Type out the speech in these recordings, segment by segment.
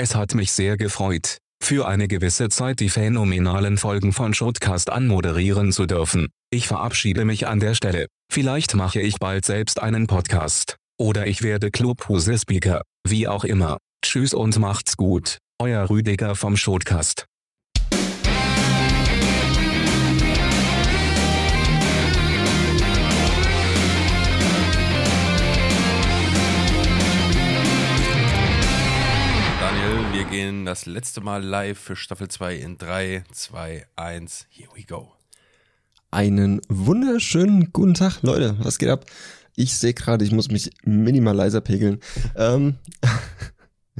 Es hat mich sehr gefreut, für eine gewisse Zeit die phänomenalen Folgen von Shotcast anmoderieren zu dürfen. Ich verabschiede mich an der Stelle. Vielleicht mache ich bald selbst einen Podcast. Oder ich werde Clubhuse-Speaker. Wie auch immer. Tschüss und macht's gut. Euer Rüdiger vom Shotcast. Gehen das letzte Mal live für Staffel 2 in 3, 2, 1. Here we go. Einen wunderschönen guten Tag, Leute. Was geht ab? Ich sehe gerade, ich muss mich minimal leiser pegeln. ähm,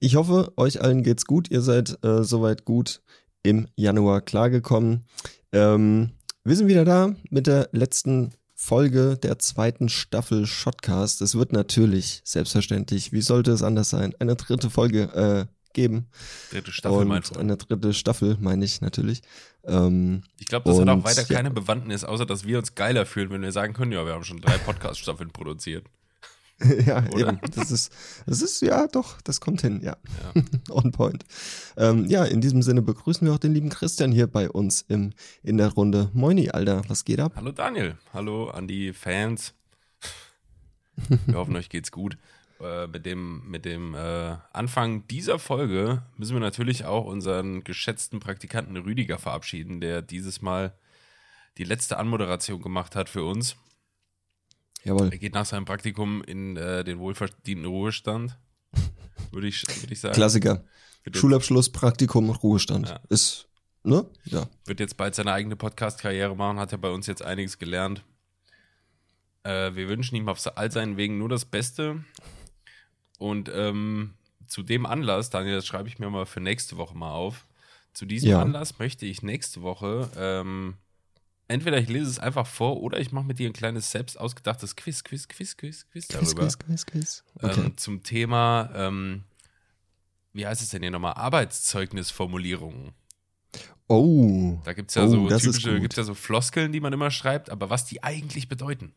ich hoffe, euch allen geht's gut. Ihr seid äh, soweit gut im Januar klargekommen. Ähm, wir sind wieder da mit der letzten Folge der zweiten Staffel Shotcast. Es wird natürlich, selbstverständlich, wie sollte es anders sein, eine dritte Folge äh, geben. Dritte Staffel, und mein Freund. Eine dritte Staffel, meine ich natürlich. Ähm, Ich glaube, das hat auch und, weiter ja. keine Bewandtnis, außer dass wir uns geiler fühlen, wenn wir sagen können, ja, wir haben schon drei Podcast-Staffeln produziert. ja, Oder? eben. Das ist, das ist, ja, doch, das kommt hin, ja. Ja. On point. Ähm, ja, in diesem Sinne begrüßen wir auch den lieben Christian hier bei uns im, in der Runde. Moini, Alter, was geht ab? Hallo Daniel, hallo an die Fans. Wir hoffen, euch geht's gut. Äh, mit dem, mit dem äh, Anfang dieser Folge müssen wir natürlich auch unseren geschätzten Praktikanten Rüdiger verabschieden, der dieses Mal die letzte Anmoderation gemacht hat für uns. Jawohl. Er geht nach seinem Praktikum in äh, den wohlverdienten Ruhestand, würde ich, würde ich sagen. Klassiker. Schulabschluss, Praktikum, Ruhestand. Ja. Ist, ne? Ja. wird jetzt bald seine eigene Podcast-Karriere machen, hat ja bei uns jetzt einiges gelernt. Äh, wir wünschen ihm auf all seinen Wegen nur das Beste. Und ähm, zu dem Anlass, Daniel, das schreibe ich mir mal für nächste Woche mal auf. Zu diesem Ja. Anlass möchte ich nächste Woche ähm, entweder ich lese es einfach vor oder ich mache mit dir ein kleines selbst ausgedachtes Quiz, Quiz, Quiz, Quiz, Quiz Quiz, darüber. quiz, quiz, quiz. Okay. ähm, zum Thema, ähm, wie heißt es denn hier nochmal, Arbeitszeugnisformulierungen. oh. Da gibt es ja Oh, so typische, gut. gibt's ja so Floskeln, die man immer schreibt, aber was die eigentlich bedeuten.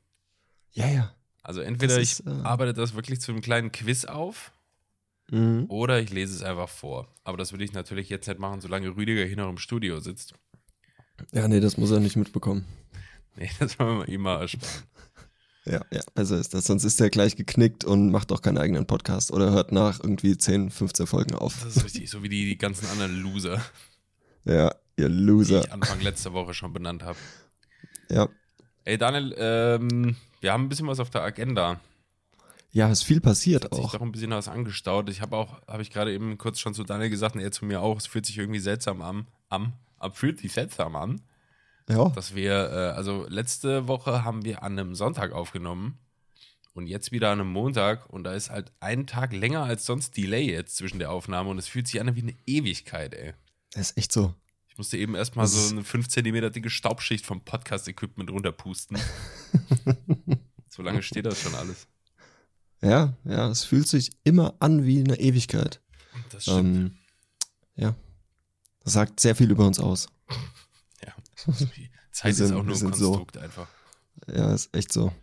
Ja, ja. Also entweder Das ich ist, äh, arbeite das wirklich zu einem kleinen Quiz auf Mhm. oder ich lese es einfach vor. Aber das würde ich natürlich jetzt nicht machen, solange Rüdiger hier noch im Studio sitzt. Ja, nee, das muss er nicht mitbekommen. Nee, das wollen wir ihm mal ersparen. Ja, ja, besser ist das. Sonst ist er gleich geknickt und macht auch keinen eigenen Podcast oder hört nach irgendwie 10, 15 Folgen auf. Das ist richtig, so wie die, die ganzen anderen Loser, Ja, ihr die Loser. ich Anfang letzter Woche schon benannt habe. Ja. Ey Daniel, ähm, wir haben ein bisschen was auf der Agenda. Ja, ist viel passiert hat sich auch. doch ein bisschen was angestaut. Ich habe auch, habe ich gerade eben kurz schon zu Daniel gesagt und er zu mir auch, es fühlt sich irgendwie seltsam an, am, am fühlt sich seltsam an, Ja. dass wir, äh, also letzte Woche haben wir an einem Sonntag aufgenommen und jetzt wieder an einem Montag und da ist halt ein Tag länger als sonst Delay jetzt zwischen der Aufnahme und es fühlt sich an wie eine Ewigkeit, ey. Das ist echt so. Ich musste eben erstmal so eine 5 cm dicke Staubschicht vom Podcast-Equipment runterpusten. so lange steht das schon alles. Ja, ja, es fühlt sich immer an wie eine Ewigkeit. Das stimmt. Ähm, ja. Das sagt sehr viel über uns aus. ja. Zeit wir ist sind- auch nur ein sind so. Konstrukt einfach. Ja, ist echt so.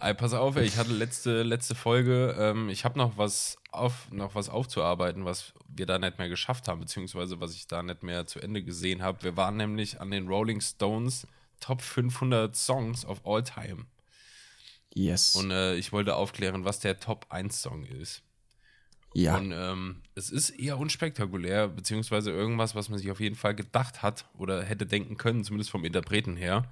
Ey, pass auf, ey, ich hatte letzte, letzte Folge, ähm, ich habe noch was auf, noch was aufzuarbeiten, was wir da nicht mehr geschafft haben, beziehungsweise was ich da nicht mehr zu Ende gesehen habe. Wir waren nämlich an den Rolling Stones Top 500 Songs of All Time. Yes. Und äh, ich wollte aufklären, was der Top 1 Song ist. ja. Und ähm, es ist eher unspektakulär, beziehungsweise irgendwas, was man sich auf jeden Fall gedacht hat oder hätte denken können, zumindest vom Interpreten her.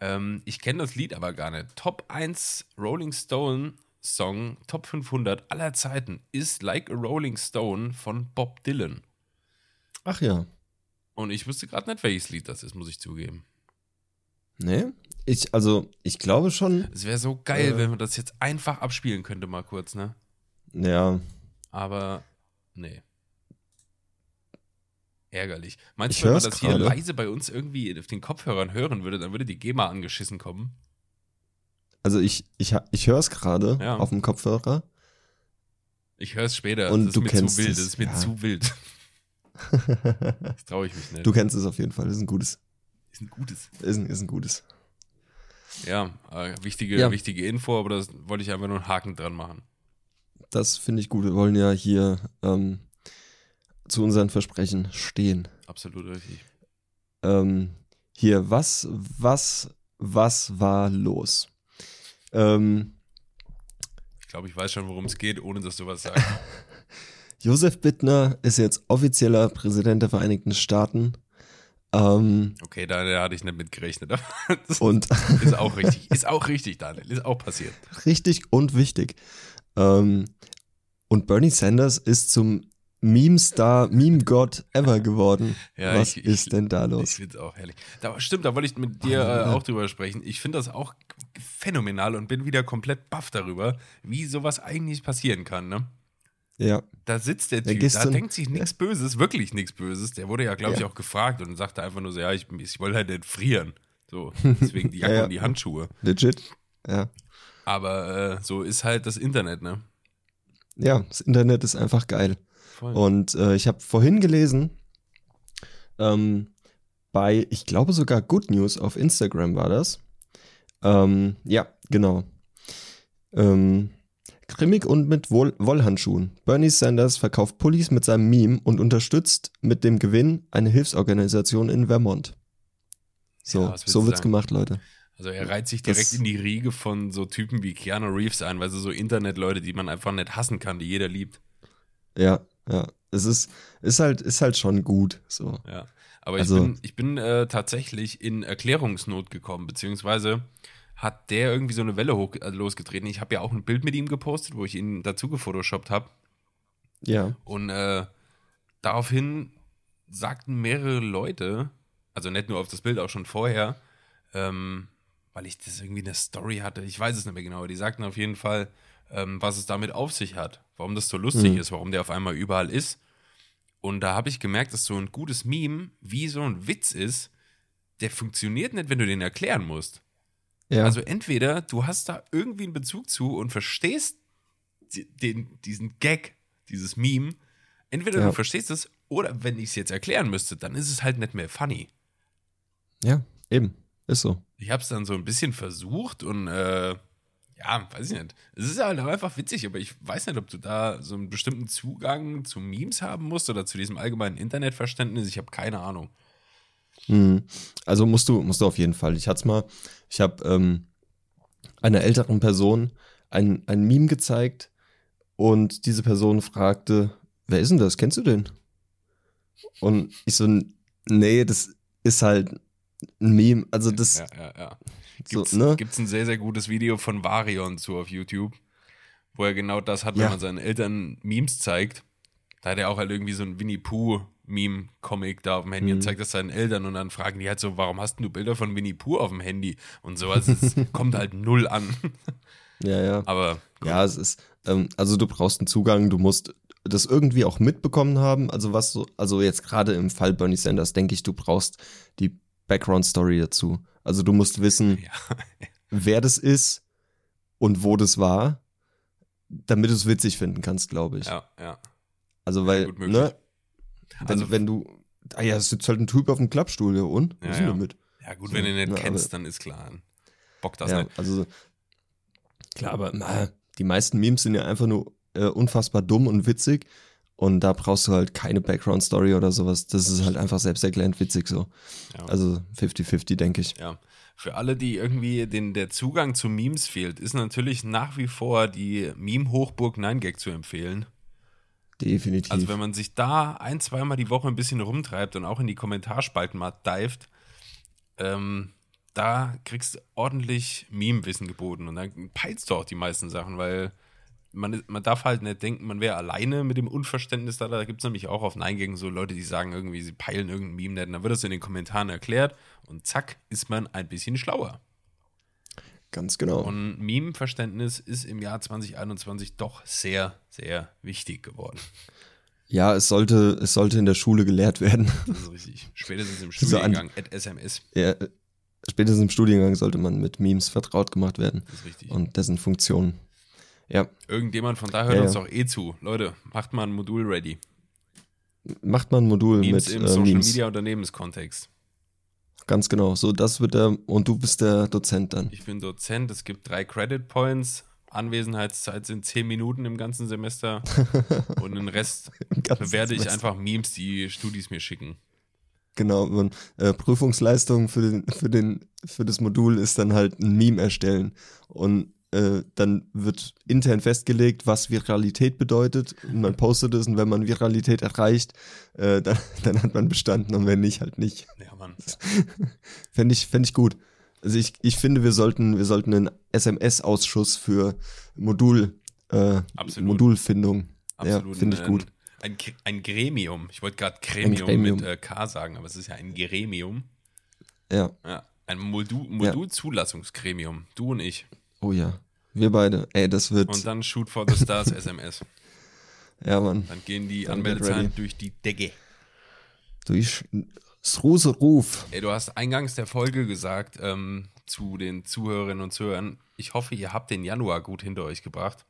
Ähm, ich kenne das Lied aber gar nicht. Top 1 Rolling Stone Song, Top 500 aller Zeiten ist Like a Rolling Stone von Bob Dylan. Ach ja. Und ich wüsste gerade nicht, welches Lied das ist, muss ich zugeben. Nee? Ich, also, ich glaube schon. Es wäre so geil, Äh. wenn man das jetzt einfach abspielen könnte, mal kurz, ne? Ja. Aber nee. Ärgerlich. Meinst Ich du, wenn man das hier gerade. leise bei uns irgendwie auf den Kopfhörern hören würde, dann würde die GEMA angeschissen kommen? Also, ich, ich, ich höre es gerade Ja. auf dem Kopfhörer. Ich höre es später. Und das ist du mir kennst zu wild. es, Das ist mir ja. zu wild. Das traue ich mich nicht. du kennst es auf jeden Fall. Das ist ein gutes. ist ein gutes. Ist ein, ist ein gutes. Ja, äh, wichtige, Ja. wichtige Info, aber das wollte ich einfach nur einen Haken dran machen. Das finde ich gut. Wir wollen ja hier ähm, zu unseren Versprechen stehen. Absolut richtig. Ähm, hier, was, was, was war los? Ähm, Ich glaube, ich weiß schon, worum es geht, ohne dass du was sagst. Josef Bittner ist jetzt offizieller Präsident der Vereinigten Staaten. Ähm, Okay, da, da hatte ich nicht mit gerechnet. Und ist auch richtig. Ist auch richtig, Daniel. Ist auch passiert. richtig und wichtig. Ähm, und Bernie Sanders ist zum Meme-Star, Meme-God ever geworden. Ja, Was ich- ich- ist denn da Ich los? finde es auch herrlich. Da, stimmt, da wollte ich mit dir äh, auch drüber sprechen. Ich finde das auch phänomenal und bin wieder komplett baff darüber, wie sowas eigentlich passieren kann. Ne? Ja, Da sitzt der Typ, da denkt sich nichts Böses, wirklich nichts Böses. Der wurde ja, glaube ich, Ja. auch gefragt und sagte einfach nur so, ja, ich, ich wollte halt nicht frieren. So, deswegen die Jacke Ja, ja. und die Handschuhe. legit. Ja. Aber äh, so ist halt das Internet, ne? ja, das Internet ist einfach geil. Voll. Und äh, ich habe vorhin gelesen, ähm, bei, ich glaube sogar Good News auf Instagram war das. Ähm, ja, genau. Ähm, grimmig und mit Woll Wollhandschuhen. Bernie Sanders verkauft Pullis mit seinem Meme und unterstützt mit dem Gewinn eine Hilfsorganisation in Vermont. So, Ja, so wird's sagen? gemacht, Leute. Also er reiht sich direkt Das- in die Riege von so Typen wie Keanu Reeves ein, weil so so Internetleute, die man einfach nicht hassen kann, die jeder liebt. Ja, ja. Es ist, ist halt, ist halt schon gut. So. Ja. Aber Also- ich bin, ich bin äh, tatsächlich in Erklärungsnot gekommen, beziehungsweise hat der irgendwie so eine Welle hoch, äh, losgetreten. Ich habe ja auch ein Bild mit ihm gepostet, wo ich ihn dazu gefotoshoppt habe. Ja. Und äh, daraufhin sagten mehrere Leute, also nicht nur auf das Bild, auch schon vorher, ähm, weil ich das irgendwie eine Story hatte, ich weiß es nicht mehr genau, aber die sagten auf jeden Fall, ähm, was es damit auf sich hat, warum das so lustig Mhm. ist, warum der auf einmal überall ist. Und da habe ich gemerkt, dass so ein gutes Meme wie so ein Witz ist, der funktioniert nicht, wenn du den erklären musst. Ja. Also entweder du hast da irgendwie einen Bezug zu und verstehst den, diesen Gag, dieses Meme. Entweder Ja. du verstehst es oder wenn ich es jetzt erklären müsste, dann ist es halt nicht mehr funny. ja, eben. Ist so. Ich habe es dann so ein bisschen versucht und äh, ja, weiß ich nicht. Es ist halt einfach witzig, aber ich weiß nicht, ob du da so einen bestimmten Zugang zu Memes haben musst oder zu diesem allgemeinen Internetverständnis. Ich habe keine Ahnung. Mhm. Also musst du, musst du auf jeden Fall. Ich hatte mal, ich habe ähm, einer älteren Person ein, ein Meme gezeigt und diese Person fragte, wer ist denn das? Kennst du den? Und ich so, nee, das ist halt ein Meme. Also das, Ja, ja, ja. So, Gibt's, ne? gibt's ein sehr, sehr gutes Video von Varion zu auf YouTube, wo er genau das hat, wenn Ja. man seinen Eltern Memes zeigt. Da hat er auch halt irgendwie so ein Winnie Pooh Meme-Comic da auf dem Handy und Mhm. zeigt das seinen Eltern und dann fragen die halt so, warum hast du Bilder von Winnie Pooh auf dem Handy? Und so, also es kommt halt null an. Ja, ja. Aber Ja, es ist, ähm, also du brauchst einen Zugang, du musst das irgendwie auch mitbekommen haben. Also was so, also jetzt gerade im Fall Bernie Sanders denke ich, du brauchst die Background Story dazu. Also du musst wissen, ja, wer das ist und wo das war, damit du es witzig finden kannst, glaube ich. ja, ja. Also weil, möglich. ne, wenn, Also- wenn du, ah ja, es sitzt halt ein Typ auf dem Klappstuhl, ja und? Ja, Was ja. damit? Ja, gut, So, wenn du ihn nicht na, kennst, aber- dann ist klar. Bock das ja, nicht. also klar, aber na, die meisten Memes sind ja einfach nur äh, unfassbar dumm und witzig und da brauchst du halt keine Background Story oder sowas. Das ist halt einfach selbsterklärend witzig so. Ja. Also 50-50, denke ich. Ja. Für alle, die irgendwie den, der Zugang zu Memes fehlt, ist natürlich nach wie vor die Meme-Hochburg 9gag zu empfehlen. Definitiv. Also wenn man sich da ein, zweimal die Woche ein bisschen rumtreibt und auch in die Kommentarspalten mal dived, ähm, da kriegst du ordentlich Meme-Wissen geboten und dann peilst du auch die meisten Sachen, weil man, man darf halt nicht denken, man wäre alleine mit dem Unverständnis da. Da gibt es nämlich auch auf Nein so Leute, die sagen irgendwie, sie peilen irgendein Meme nicht. Und dann wird das in den Kommentaren erklärt und zack, ist man ein bisschen schlauer. Ganz genau. Und Meme-Verständnis ist im Jahr 2021 doch sehr, sehr wichtig geworden. ja, es sollte, es sollte in der Schule gelehrt werden. Das ist richtig. Spätestens im So an- Studiengang at SMS. ja, spätestens im Studiengang sollte man mit Memes vertraut gemacht werden Das ist richtig. und dessen Funktionen. Ja, Irgendjemand von da hört Ja, uns doch eh zu. Leute, macht mal ein Modul ready. macht man ein Modul Memes mit im äh, Social Memes. Media Unternehmenskontext. Ganz genau. So, das wird der, und du bist der Dozent dann. Ich bin Dozent, es gibt drei Credit Points Anwesenheitszeit sind 10 Minuten im ganzen Semester und den Rest bewerte ich einfach Memes, die Studis mir schicken. Genau, man, äh, Prüfungsleistung für, den, für, den, für das Modul ist dann halt ein Meme erstellen. Und äh, dann wird intern festgelegt, was Viralität bedeutet. Und man postet es und wenn man Viralität erreicht, äh, dann, dann hat man bestanden und wenn nicht, halt nicht. Ja, Mann. Fände ich, fänd ich gut. Also ich, ich finde, wir sollten, wir sollten einen SMS-Ausschuss für Modul, äh. Modulfindung. Absolut. Ja, finde ich ein- gut. Ein, ein Gremium. Ich wollte gerade Gremium, Gremium. mit äh, K sagen, aber es ist ja ein Gremium. Ja. Ja, ein Modul, Modulzulassungsgremium. Du und ich. Oh ja. Wir beide. Ey, das wird. Und dann Shoot for the Stars SMS. ja, Mann. Dann gehen die Dann Anmeldezahlen durch die Decke. Durch Sruse Ruf. Ey, du hast eingangs der Folge gesagt ähm, zu den Zuhörerinnen und Zuhörern, ich hoffe, ihr habt den Januar gut hinter euch gebracht.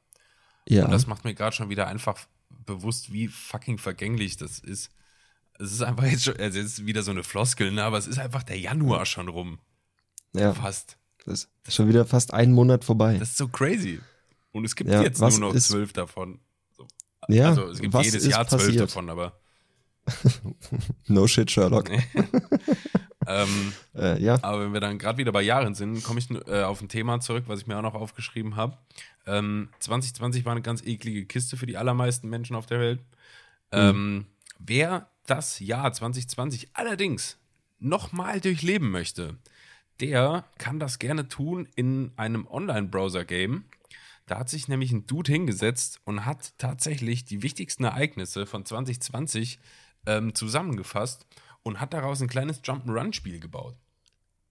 Ja. Und das macht mir gerade schon wieder einfach bewusst, wie fucking vergänglich das ist. Es ist einfach jetzt schon, also es ist wieder so eine Floskel, ne? aber es ist einfach der Januar schon rum. ja. Fast. Das ist schon wieder fast ein Monat vorbei. Das ist so crazy. Und es gibt Ja, jetzt nur noch zwölf davon. ja, also es gibt jedes Jahr zwölf davon, aber No shit, Sherlock. ähm, Äh, ja. Aber wenn wir dann gerade wieder bei Jahren sind, komme ich äh, auf ein Thema zurück, was ich mir auch noch aufgeschrieben habe. Ähm, 2020 war eine ganz eklige Kiste für die allermeisten Menschen auf der Welt. Ähm, wer das Jahr 2020 allerdings nochmal durchleben möchte, der kann das gerne tun in einem Online-Browser-Game. Da hat sich nämlich ein Dude hingesetzt und hat tatsächlich die wichtigsten Ereignisse von 2020 ähm, zusammengefasst und hat daraus ein kleines Jump'n'Run-Spiel gebaut.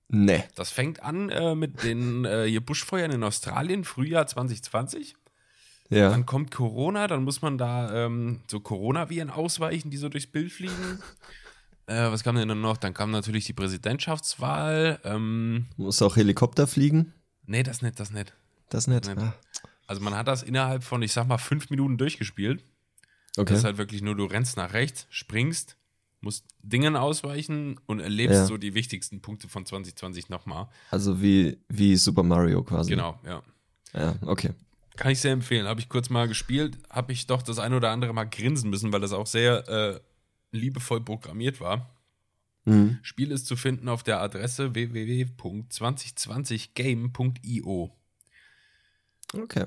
Nee. Das fängt an äh, mit den äh, Buschfeuern in Australien, Frühjahr 2020. Ja. Dann kommt Corona, dann muss man da ähm, so Coronaviren ausweichen, die so durchs Bild fliegen. Äh, was kam denn dann noch? Dann kam natürlich die Präsidentschaftswahl. Ähm, Muss auch Helikopter fliegen? nee, das nicht, das nicht. Das nicht. Nicht. Ah, Also man hat das innerhalb von, ich sag mal, fünf Minuten durchgespielt. okay. Das ist halt wirklich nur, du rennst nach rechts, springst, musst Dingen ausweichen und erlebst Ja. so die wichtigsten Punkte von 2020 nochmal. Also wie, wie Super Mario quasi. Genau, ja. Ja, okay. Kann ich sehr empfehlen. Habe ich kurz mal gespielt, habe ich doch das ein oder andere Mal grinsen müssen, weil das auch sehr äh, liebevoll programmiert war. Spiel ist zu finden auf der Adresse www.2020game.io. Okay.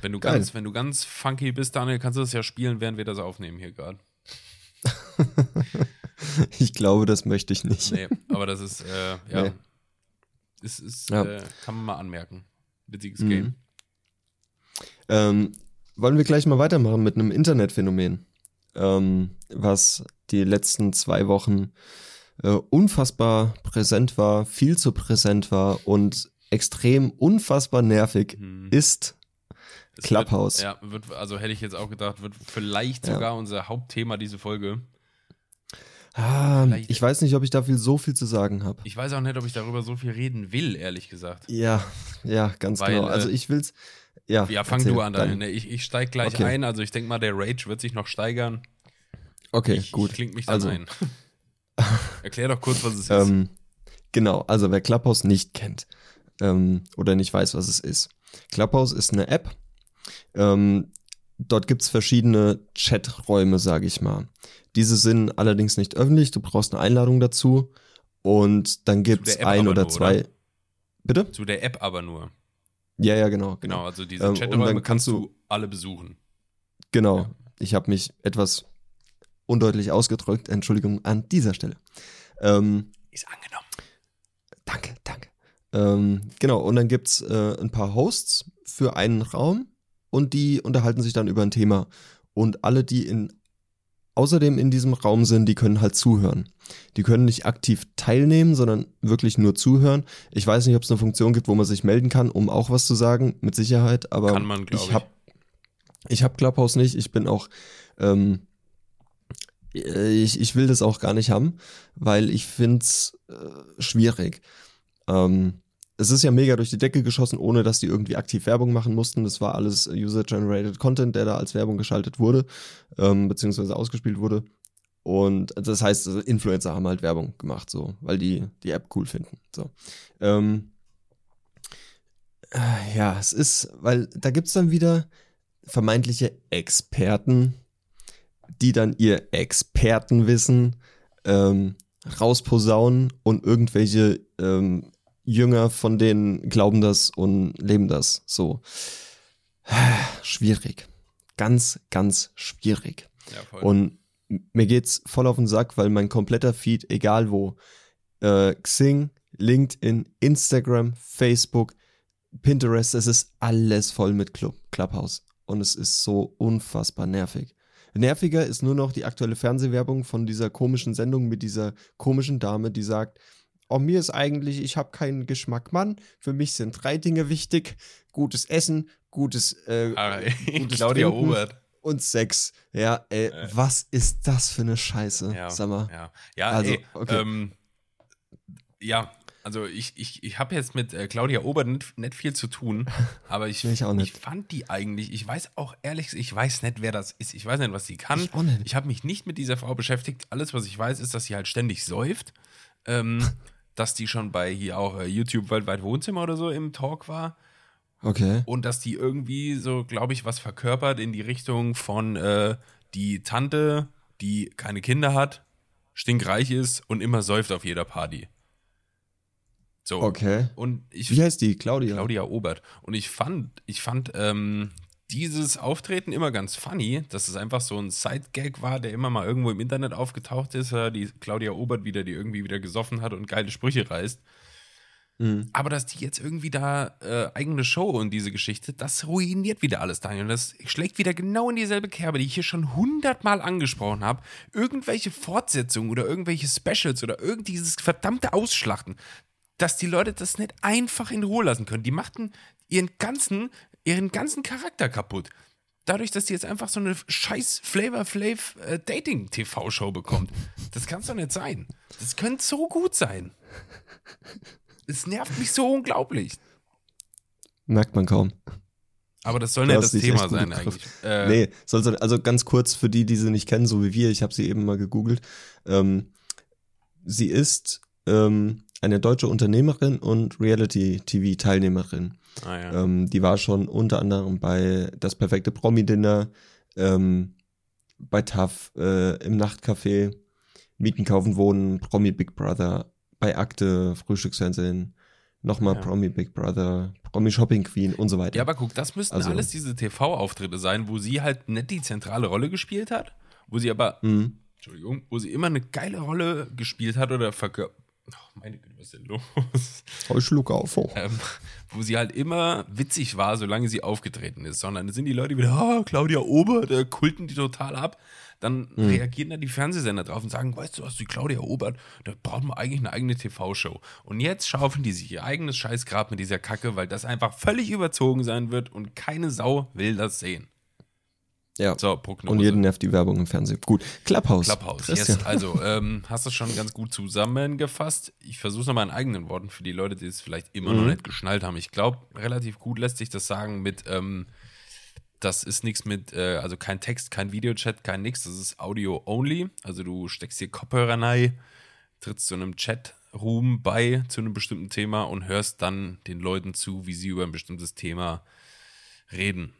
Wenn du Geil. ganz, wenn du ganz funky bist, Daniel, kannst du das ja spielen, während wir das aufnehmen hier gerade. Ich glaube, das möchte ich nicht. Nee, aber das ist, äh, ja, Nee. ist, ist Ja. Äh, kann man mal anmerken. Witziges Mhm. Game. Ähm, wollen wir gleich mal weitermachen mit einem Internetphänomen, ähm, was die letzten zwei Wochen äh, unfassbar präsent war, viel zu präsent war und extrem unfassbar nervig Mhm. ist. Es Clubhouse. Wird, ja, wird, also hätte ich jetzt auch gedacht, wird vielleicht Ja. sogar unser Hauptthema diese Folge. Ah, Vielleicht- ich weiß nicht, ob ich da viel so viel zu sagen habe. Ich weiß auch nicht, ob ich darüber so viel reden will, ehrlich gesagt. Ja, ja, ganz Weil, genau. Also äh, ich will's. Ja, Ja, fang erzähl, du an, dann. Ich, ich steig gleich Okay. ein. Also ich denke mal, der Rage wird sich noch steigern. Okay, ich, gut. Ich kling mich dann Also, ein. Erklär doch kurz, was es ist. Ähm, genau, also wer Clubhouse nicht kennt ähm, oder nicht weiß, was es ist. Clubhouse ist eine App. Ähm, dort gibt's verschiedene Chaträume, sage ich mal. Diese sind allerdings nicht öffentlich, du brauchst eine Einladung dazu. Und dann der App ein oder nur, zwei. oder? Bitte? Zu der App aber nur. Ja, ja, genau. Genau, also diese Ähm, Chaträume kannst du alle besuchen. Genau. Ja. Ich habe mich etwas undeutlich ausgedrückt. Entschuldigung an dieser Stelle. Ähm, Ist angenommen. Danke, danke. Ähm, genau, und dann gibt's äh, ein paar Hosts für einen Raum und die unterhalten sich dann über ein Thema. Und alle, die in außerdem in diesem Raum sind, die können halt zuhören. Die können nicht aktiv teilnehmen, sondern wirklich nur zuhören. Ich weiß nicht, ob es eine Funktion gibt, wo man sich melden kann, um auch was zu sagen, mit Sicherheit, aber Kann man, ich. habe ich hab Clubhouse nicht, ich bin auch ähm, ich, ich will das auch gar nicht haben, weil ich find's äh, schwierig. Ähm, es ist ja mega durch die Decke geschossen, ohne dass die irgendwie aktiv Werbung machen mussten. Das war alles User-Generated Content, der da als Werbung geschaltet wurde, ähm, beziehungsweise ausgespielt wurde. Und das heißt, also Influencer haben halt Werbung gemacht, so, weil die die App cool finden. So. Ähm, Äh, Ja, es ist, weil da gibt's dann wieder vermeintliche Experten, die dann ihr Expertenwissen ähm, rausposaunen und irgendwelche ähm, Jünger von denen glauben das und leben das. So. Schwierig. Ganz, ganz schwierig. Ja. Und mir geht's voll auf den Sack, weil mein kompletter Feed, egal wo, äh, Xing, LinkedIn, Instagram, Facebook, Pinterest, es ist alles voll mit Club, Clubhouse. Und es ist so unfassbar nervig. Nerviger ist nur noch die aktuelle Fernsehwerbung von dieser komischen Sendung mit dieser komischen Dame, die sagt, oh, mir ist eigentlich, ich habe keinen Geschmack, Mann. Für mich sind drei Dinge wichtig. Gutes Essen, gutes, äh, Ah, gutes Claudia Trinken Obert. und Sex. Ja, ey, Äh. was ist das für eine Scheiße? Ja, Sag mal. Ja, ja Also, ey, okay. ähm, ja, also ich, ich, ich habe jetzt mit äh, Claudia Obert nicht, nicht viel zu tun, aber ich, ich auch nicht. ich fand die eigentlich, ich weiß auch ehrlich, ich weiß nicht, wer das ist, ich weiß nicht, was sie kann. Ich. Ich habe mich nicht mit dieser Frau beschäftigt. Alles, was ich weiß, ist, dass sie halt ständig säuft. Ähm, dass die schon bei hier auch äh, YouTube Weltweit Wohnzimmer oder so im Talk war. Okay. Und dass die irgendwie so, glaube ich, was verkörpert in die Richtung von äh, die Tante, die keine Kinder hat, stinkreich ist und immer säuft auf jeder Party. So. Okay. Und ich Wie heißt die? Claudia. Claudia Obert. Und ich fand, ich fand ähm, dieses Auftreten immer ganz funny, dass es einfach so ein Side-Gag war, der immer mal irgendwo im Internet aufgetaucht ist, die Claudia Obert wieder, die irgendwie wieder gesoffen hat und geile Sprüche reißt. Mhm. Aber dass die jetzt irgendwie da äh, eigene Show und diese Geschichte, das ruiniert wieder alles, Daniel. Das schlägt wieder genau in dieselbe Kerbe, die ich hier schon hundertmal angesprochen habe. Irgendwelche Fortsetzungen oder irgendwelche Specials oder irgend dieses verdammte Ausschlachten, dass die Leute das nicht einfach in Ruhe lassen können. Die machten ihren ganzen, ihren ganzen Charakter kaputt. Dadurch, dass die jetzt einfach so eine scheiß Flavor Flav äh, Dating TV Show bekommt. Das kann es doch nicht sein. Das könnte so gut sein. Es nervt mich so unglaublich. Merkt man kaum. Aber das soll nicht das Thema sein eigentlich. Äh, nee, soll so, also ganz kurz für die, die sie nicht kennen, so wie wir, ich habe sie eben mal gegoogelt. Ähm, sie ist ähm, eine deutsche Unternehmerin und Reality-TV-Teilnehmerin. Ah, ja. Ähm, die war schon unter anderem bei Das perfekte Promi-Dinner, ähm, bei TAF, äh, im Nachtcafé, Mieten, Kaufen, Wohnen, Promi Big Brother, bei Akte, Frühstücksfernsehen, nochmal Ja. Promi Big Brother, Promi Shopping Queen und so weiter. ja, aber guck, das müssten Also- alles diese TV-Auftritte sein, wo sie halt nicht die zentrale Rolle gespielt hat, wo sie aber, Mhm. Entschuldigung, wo sie immer eine geile Rolle gespielt hat oder verkörpert. Oh, meine Güte, was ist denn los? Oh, ich schluck auf. Oh. ähm, wo sie halt immer witzig war, solange sie aufgetreten ist, sondern sind die Leute wieder, ah, Claudia Ober, der kulten die total ab. Dann Mhm. reagieren dann die Fernsehsender drauf und sagen, weißt du was, die Claudia Obert, da braucht man eigentlich eine eigene TV-Show. Und jetzt schaufeln die sich ihr eigenes Scheißgrab mit dieser Kacke, weil das einfach völlig überzogen sein wird und keine Sau will das sehen. Ja. So, Prognose. Und jeden nervt die Werbung im Fernsehen. Gut. Clubhouse. Clubhouse. Christian. Yes. Also, ähm, hast du schon ganz gut zusammengefasst. Ich versuche es nochmal in eigenen Worten für die Leute, die es vielleicht immer Mhm. noch nicht geschnallt haben. Ich glaube, relativ gut lässt sich das sagen mit, ähm, das ist nichts mit, äh, also kein Text, kein Videochat, kein nix. Das ist Audio only. Also, du steckst hier Kopfhörer rein, trittst zu einem Chat-Room bei zu einem bestimmten Thema und hörst dann den Leuten zu, wie sie über ein bestimmtes Thema reden.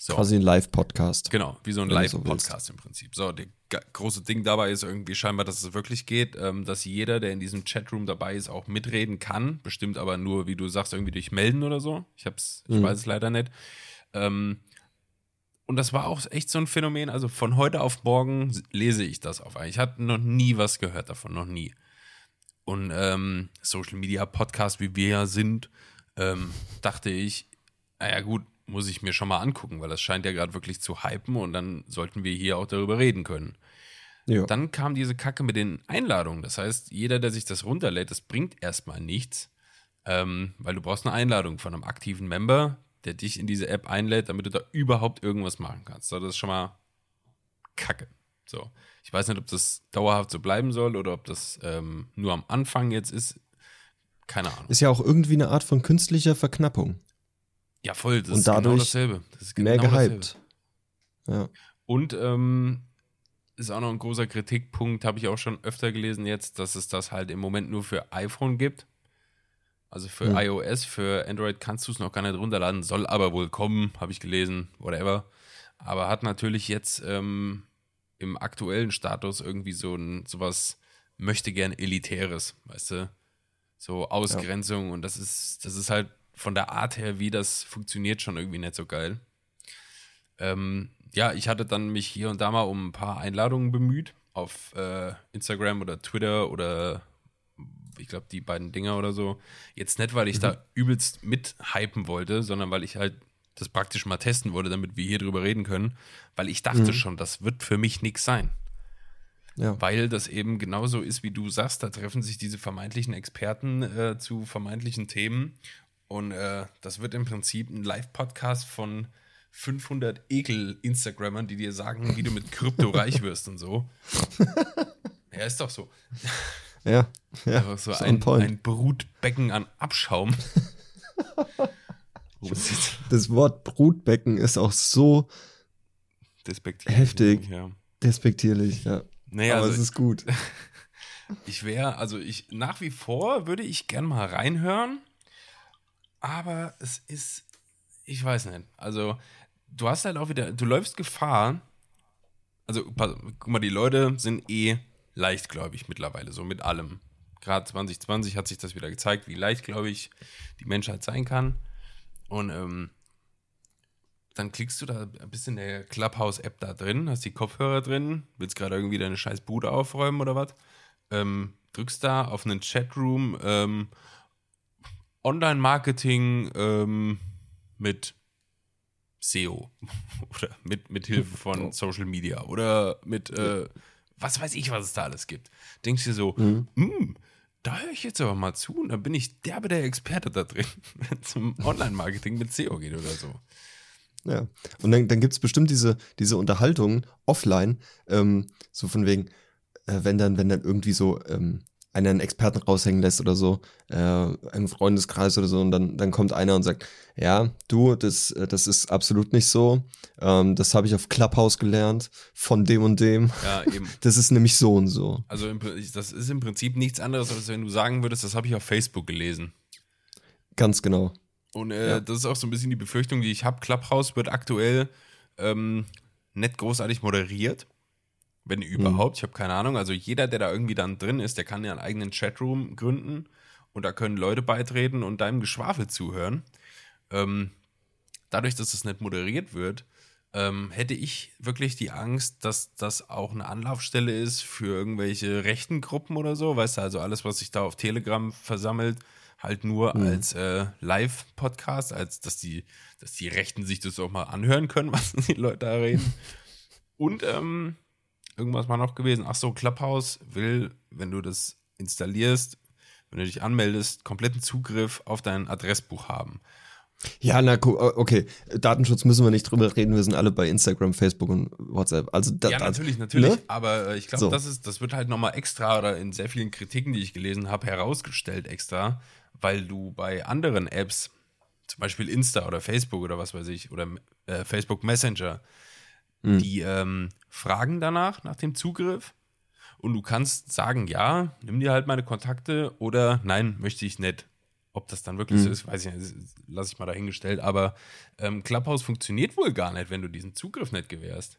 So. Quasi ein Live-Podcast. Genau, wie so ein du so Live-Podcast im Prinzip. So, der große Ding dabei ist irgendwie scheinbar, dass es wirklich geht, ähm, dass jeder, der in diesem Chatroom dabei ist, auch mitreden kann. Bestimmt aber nur, wie du sagst, irgendwie durch Melden oder so. Ich hab's, ich Mhm. weiß es leider nicht. Ähm, und das war auch echt so ein Phänomen. Also von heute auf morgen lese ich das auf. Ich hatte noch nie was gehört davon, noch nie. Und ähm, Social Media Podcast, wie wir ja sind, ähm, dachte ich, naja gut, muss ich mir schon mal angucken, weil das scheint ja gerade wirklich zu hypen und dann sollten wir hier auch darüber reden können. Ja. Dann kam diese Kacke mit den Einladungen. Das heißt, jeder, der sich das runterlädt, das bringt erstmal nichts, ähm, weil du brauchst eine Einladung von einem aktiven Member, der dich in diese App einlädt, damit du da überhaupt irgendwas machen kannst. So, das ist schon mal Kacke. So. Ich weiß nicht, ob das dauerhaft so bleiben soll oder ob das ähm, nur am Anfang jetzt ist. Keine Ahnung. Ist ja auch irgendwie eine Art von künstlicher Verknappung. Ja, voll. Das Und ist genau dadurch dasselbe. Das ist genau Mehr dasselbe. gehypt. Ja. Und ähm, ist auch noch ein großer Kritikpunkt, habe ich auch schon öfter gelesen jetzt, dass es das halt im Moment nur für iPhone gibt. Also für Hm. iOS, für Android kannst du es noch gar nicht runterladen, soll aber wohl kommen, habe ich gelesen, whatever. Aber hat natürlich jetzt ähm, im aktuellen Status irgendwie so ein sowas möchte gern elitäres, weißt du? So Ausgrenzung und das ist, das ist halt von der Art her, wie das funktioniert, schon irgendwie nicht so geil. Ähm, ja, ich hatte dann mich hier und da mal um ein paar Einladungen bemüht auf äh, Instagram oder Twitter oder ich glaube die beiden Dinger oder so. Jetzt nicht, weil ich da übelst mit hypen wollte, sondern weil ich halt das praktisch mal testen wollte, damit wir hier drüber reden können, weil ich dachte schon, das wird für mich nichts sein. Ja. Weil das eben genauso ist, wie du sagst, da treffen sich diese vermeintlichen Experten äh, zu vermeintlichen Themen und äh, das wird im Prinzip ein Live-Podcast von 500 Ekel-Instagrammern, die dir sagen, wie du mit Krypto reich wirst und so. Ja, ist doch so. Ja, ja. Einfach so ein, ein Brutbecken an Abschaum. Das Wort Brutbecken ist auch so despektierlich? Heftig. Ja. despektierlich, ja. Naja, Aber also es ist gut. Ich wäre, also ich, nach wie vor würde ich gern mal reinhören, aber es ist, ich weiß nicht. Also, du hast halt auch wieder, du läufst Gefahr. Also, guck mal, die Leute sind eh leichtgläubig mittlerweile, so mit allem. Gerade 2020 hat sich das wieder gezeigt, wie leichtgläubig die Menschheit sein kann. Und ähm, dann klickst du da, bist in der Clubhouse-App da drin, hast die Kopfhörer drin, willst gerade irgendwie deine scheiß Bude aufräumen oder was? ähm, drückst da auf einen Chatroom ähm, Online-Marketing ähm, mit SEO oder mit, mit Hilfe von Social Media oder mit äh, was weiß ich, was es da alles gibt. Denkst dir so, "Hm, da höre ich jetzt aber mal zu und dann bin ich derbe der Experte da drin, wenn es um Online-Marketing mit SEO geht oder so. Ja. Und dann, dann gibt es bestimmt diese, diese Unterhaltungen offline, ähm, so von wegen, äh, wenn dann, wenn dann irgendwie so ähm, einen Experten raushängen lässt oder so, äh, im Freundeskreis oder so, und dann, dann kommt einer und sagt, ja, du, das, das ist absolut nicht so. Ähm, das habe ich auf Clubhouse gelernt, von dem und dem. Ja, eben. Das ist nämlich so und so. Also im, das ist im Prinzip nichts anderes, als wenn du sagen würdest, das habe ich auf Facebook gelesen. Ganz genau. Und äh, Ja. das ist auch so ein bisschen die Befürchtung, die ich habe. Clubhouse wird aktuell ähm, nicht großartig moderiert. Wenn überhaupt, ich habe keine Ahnung. Also jeder, der da irgendwie dann drin ist, der kann ja einen eigenen Chatroom gründen und da können Leute beitreten und deinem Geschwafel zuhören. Ähm, dadurch, dass es nicht moderiert wird, ähm, hätte ich wirklich die Angst, dass das auch eine Anlaufstelle ist für irgendwelche rechten Gruppen oder so. Weißt du, also alles, was sich da auf Telegram versammelt, halt nur als äh, Live-Podcast, als dass die, dass die Rechten sich das auch mal anhören können, was die Leute da reden. Und ähm, irgendwas war noch gewesen. Ach so, Clubhouse will, wenn du das installierst, wenn du dich anmeldest, kompletten Zugriff auf dein Adressbuch haben. Ja, na, gu- okay. Datenschutz müssen wir nicht drüber reden. Wir sind alle bei Instagram, Facebook und WhatsApp. Also, da, Ja, natürlich, natürlich. ne? Aber äh, ich glaube, So. das ist, das wird halt nochmal extra oder in sehr vielen Kritiken, die ich gelesen habe, herausgestellt extra, weil du bei anderen Apps, zum Beispiel Insta oder Facebook oder was weiß ich, oder äh, Facebook Messenger, Hm. die ähm, fragen danach, nach dem Zugriff. Und du kannst sagen, ja, nimm dir halt meine Kontakte oder nein, möchte ich nicht. Ob das dann wirklich Hm. so ist, weiß ich nicht, lasse ich mal dahingestellt. Aber ähm, Clubhouse funktioniert wohl gar nicht, wenn du diesen Zugriff nicht gewährst.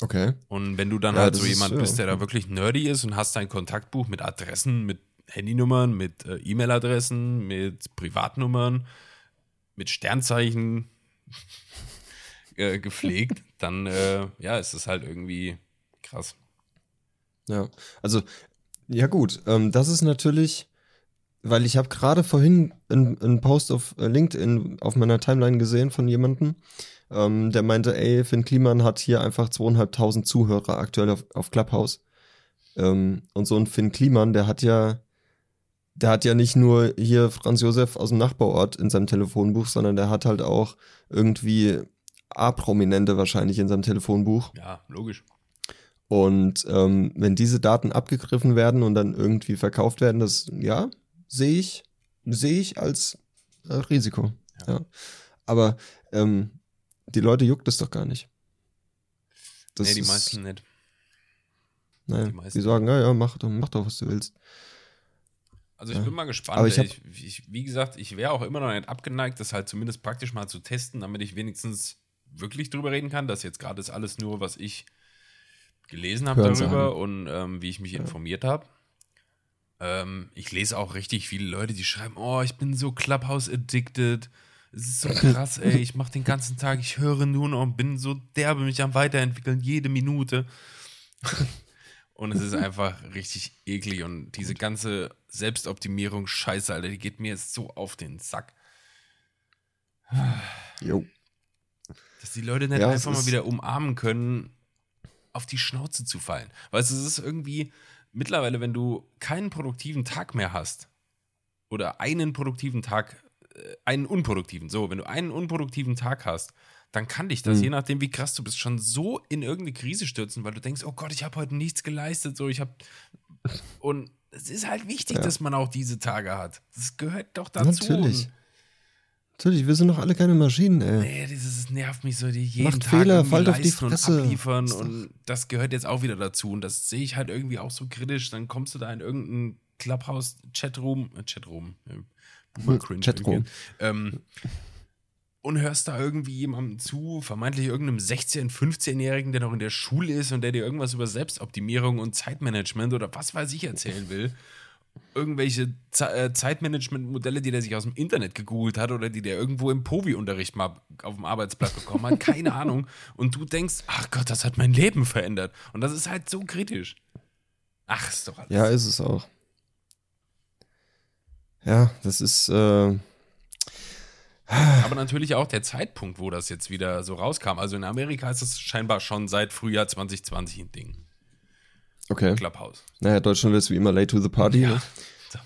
Okay. Und wenn du dann Ja, halt so ist, jemand ja. bist, der da wirklich nerdy ist und hast dein Kontaktbuch mit Adressen, mit Handynummern, mit äh, E-Mail-Adressen, mit Privatnummern, mit Sternzeichen äh, gepflegt, dann äh, ja, ist das halt irgendwie krass. Ja, also, ja gut, ähm, das ist natürlich, weil ich habe gerade vorhin einen einen Post auf äh, LinkedIn auf meiner Timeline gesehen von jemandem, ähm, der meinte, ey, Finn Kliman hat hier einfach zweieinhalbtausend Zuhörer aktuell auf, auf Clubhouse. Ähm, und so ein Finn Kliman, der hat ja, der hat ja nicht nur hier Franz Josef aus dem Nachbarort in seinem Telefonbuch, sondern der hat halt auch irgendwie A-Prominente wahrscheinlich in seinem Telefonbuch. Ja, logisch. Und ähm, wenn diese Daten abgegriffen werden und dann irgendwie verkauft werden, das ja sehe ich sehe ich als äh, Risiko. Ja. Aber ähm, die Leute juckt es doch gar nicht. Das nee, die ist- meisten nicht. Nein, die die, meisten- sagen, ja, ja, mach, doch- mach doch, was du willst. Also ich Ja. bin mal gespannt. Aber ich ich, ich, wie gesagt, ich wäre auch immer noch nicht abgeneigt, das halt zumindest praktisch mal zu testen, damit ich wenigstens wirklich drüber reden kann. Das jetzt gerade ist alles nur, was ich gelesen habe darüber und ähm, wie ich mich informiert habe. Ähm, ich lese auch richtig viele Leute, die schreiben, oh, ich bin so Clubhouse-addicted. Es ist so krass, ey. Ich mache den ganzen Tag, ich höre nur noch und bin so derbe mich am Weiterentwickeln, jede Minute. Und es ist einfach richtig eklig und diese ganze Selbstoptimierung, Scheiße, Alter, die geht mir jetzt so auf den Sack, Jo. Dass die Leute nicht Ja, einfach mal wieder umarmen können, auf die Schnauze zu fallen. Weißt du, es ist irgendwie mittlerweile, wenn du keinen produktiven Tag mehr hast oder einen produktiven Tag, äh, einen unproduktiven, so, wenn du einen unproduktiven Tag hast, dann kann dich das, Mhm. je nachdem, wie krass du bist, schon so in irgendeine Krise stürzen, weil du denkst, oh Gott, ich habe heute nichts geleistet, so, ich habe und es ist halt wichtig, Ja. dass man auch diese Tage hat. Das gehört doch dazu. Natürlich. Natürlich, wir sind doch alle keine Maschinen, ey. Nee, dieses nervt mich so, die jeden Macht Tag Fehler, fallt auf die Fresse. und abliefern doch- und das gehört jetzt auch wieder dazu und das sehe ich halt irgendwie auch so kritisch. Dann kommst du da in irgendeinen Clubhouse-Chatroom, äh, Chatroom, äh, Cringe Chatroom. ähm, und hörst da irgendwie jemandem zu, vermeintlich irgendeinem 16-, 15-Jährigen, der noch in der Schule ist und der dir irgendwas über Selbstoptimierung und Zeitmanagement oder was weiß ich erzählen will. Irgendwelche Ze äh, Zeitmanagement-Modelle, die der sich aus dem Internet gegoogelt hat oder die der irgendwo im Povi-Unterricht mal auf dem Arbeitsplatz bekommen hat, keine Ahnung. Und du denkst, ach Gott, das hat mein Leben verändert. Und das ist halt so kritisch. Ach, ist doch alles. Ja, ist es auch. Ja, das ist, äh, Aber natürlich auch der Zeitpunkt, wo das jetzt wieder so rauskam. Also in Amerika ist das scheinbar schon seit Frühjahr 2020 ein Ding. Okay. Clubhouse. Naja, Deutschland ist wie immer late to the party. Ne?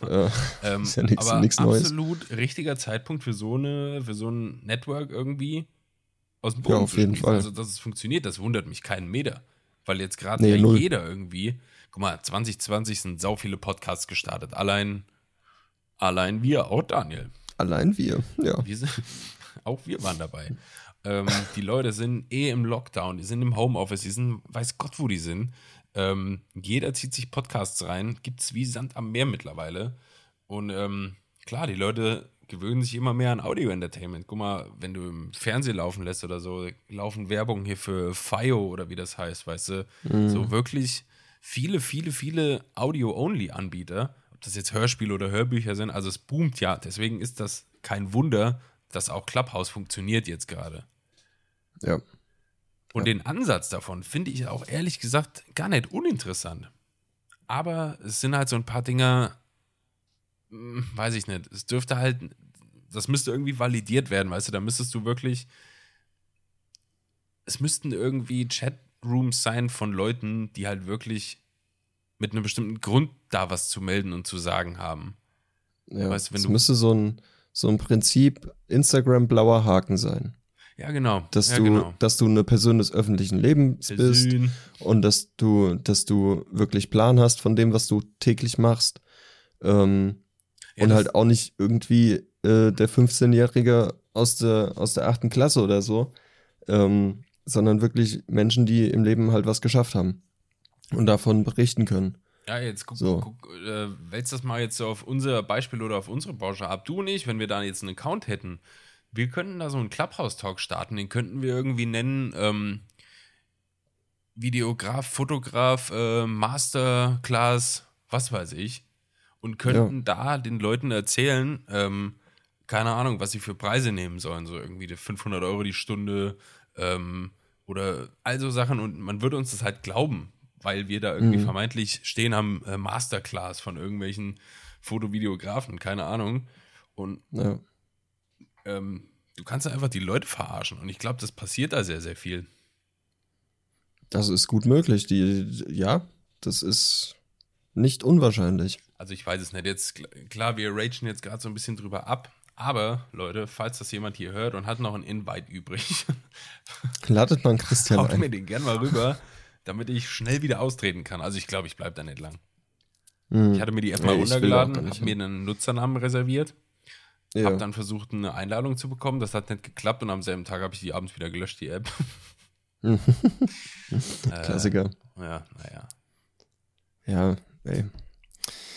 Äh, Ähm, Ist ja aber nix Neues. absolut richtiger Zeitpunkt für so eine, für so ein Network irgendwie aus dem Ja, Boden auf zu jeden. Fall. Also, dass es funktioniert, das wundert mich keinen Meter. Weil jetzt gerade Nee, ja jeder irgendwie, guck mal, 2020 sind sau viele Podcasts gestartet. Allein, allein wir, auch Daniel. allein wir, ja. Wir sind, auch wir waren dabei. Ähm, die Leute sind eh im Lockdown, die sind im Homeoffice, die sind, weiß Gott, wo die sind. Ähm, jeder zieht sich Podcasts rein, gibt es wie Sand am Meer mittlerweile. Und ähm, klar, die Leute gewöhnen sich immer mehr an Audio-Entertainment. Guck mal, wenn du im Fernsehen laufen lässt oder so, laufen Werbung hier für FIO oder wie das heißt, weißt du, so wirklich viele, viele, viele Audio-Only-Anbieter, ob das jetzt Hörspiele oder Hörbücher sind, also es boomt ja. Deswegen ist das kein Wunder, dass auch Clubhouse funktioniert jetzt gerade. Ja. Und den Ansatz davon finde ich auch ehrlich gesagt gar nicht uninteressant. Aber es sind halt so ein paar Dinger, hm, weiß ich nicht. Es dürfte halt, das müsste irgendwie validiert werden, weißt du, da müsstest du wirklich, es müssten irgendwie Chatrooms sein von Leuten, die halt wirklich mit einem bestimmten Grund da was zu melden und zu sagen haben. ja. Weißt wenn es du- müsste so ein, so ein Prinzip Instagram blauer Haken sein. Ja, genau. Dass, ja, du, genau. dass du eine Person des öffentlichen Lebens bist und dass du, dass du wirklich Plan hast von dem, was du täglich machst. Ähm, Ja, und halt auch nicht irgendwie äh, der 15-Jährige aus der, aus der achten Klasse oder so, ähm, sondern wirklich Menschen, die im Leben halt was geschafft haben und davon berichten können. Ja, jetzt guck, So. guck äh, wälz das mal jetzt so auf unser Beispiel oder auf unsere Branche ab. Du und ich, wenn wir da jetzt einen Account hätten, wir könnten da so einen Clubhouse-Talk starten, den könnten wir irgendwie nennen, ähm, Videograf, Fotograf, äh, Masterclass, was weiß ich. Und könnten da den Leuten erzählen, ähm, keine Ahnung, was sie für Preise nehmen sollen, so irgendwie die 500 Euro die Stunde ähm, oder all so Sachen und man würde uns das halt glauben, weil wir da irgendwie Mhm. vermeintlich stehen am äh, Masterclass von irgendwelchen Fotovideografen, keine Ahnung. Und Ja. Ähm, du kannst einfach die Leute verarschen und ich glaube, das passiert da sehr, sehr viel. Das ist gut möglich. Die, ja, das ist nicht unwahrscheinlich. Also ich weiß es nicht. Jetzt kl- klar, wir ragen jetzt gerade so ein bisschen drüber ab. Aber Leute, falls das jemand hier hört und hat noch ein Invite übrig, Ladet man Christian haut mir ein. den gern mal rüber, damit ich schnell wieder austreten kann. Also ich glaube, ich bleibe da nicht lang. Hm. Ich hatte mir die App mal runtergeladen, habe mir einen Nutzernamen reserviert, ja. habe dann versucht, eine Einladung zu bekommen. Das hat nicht geklappt und am selben Tag habe ich die abends wieder gelöscht, die App. Klassiker. Ja, naja. Ja, ey.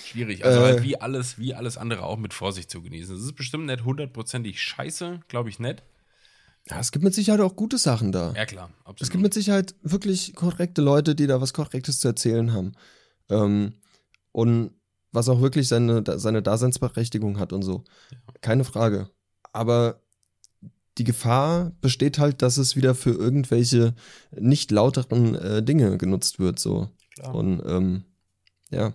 Schwierig. Also Äh. halt wie alles, wie alles andere auch mit Vorsicht zu genießen. Es ist bestimmt nicht hundertprozentig scheiße, glaube ich nicht. Ja, es gibt mit Sicherheit auch gute Sachen da. Ja, klar, absolut. Es gibt mit Sicherheit wirklich korrekte Leute, die da was Korrektes zu erzählen haben. Ähm, und was auch wirklich seine, seine Daseinsberechtigung hat und so. Keine Frage. Aber die Gefahr besteht halt, dass es wieder für irgendwelche nicht lauteren äh, Dinge genutzt wird. So. Klar. Und ähm, ja,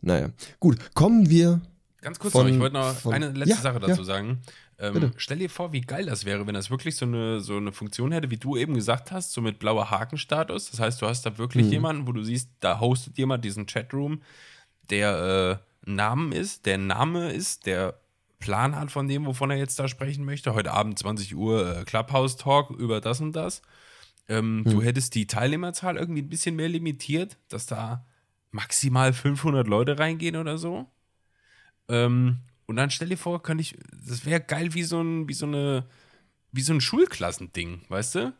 naja. Gut, kommen wir. Ganz kurz von- noch, ich wollte noch von- eine letzte Ja, Sache ja. dazu sagen. Ähm, stell dir vor, wie geil das wäre, wenn das wirklich so eine, so eine Funktion hätte, wie du eben gesagt hast, so mit blauer Hakenstatus. Das heißt, du hast da wirklich Mhm. jemanden, wo du siehst, da hostet jemand diesen Chatroom, der äh, Namen ist, der Name ist, der Plan hat von dem, wovon er jetzt da sprechen möchte. Heute Abend 20 Uhr äh, Clubhouse Talk über das und das. Ähm, Du hättest die Teilnehmerzahl irgendwie ein bisschen mehr limitiert, dass da maximal 500 Leute reingehen oder so. Ähm, und dann stell dir vor, könnte ich, das wäre geil wie so ein, wie so eine, wie so ein Schulklassending, weißt du?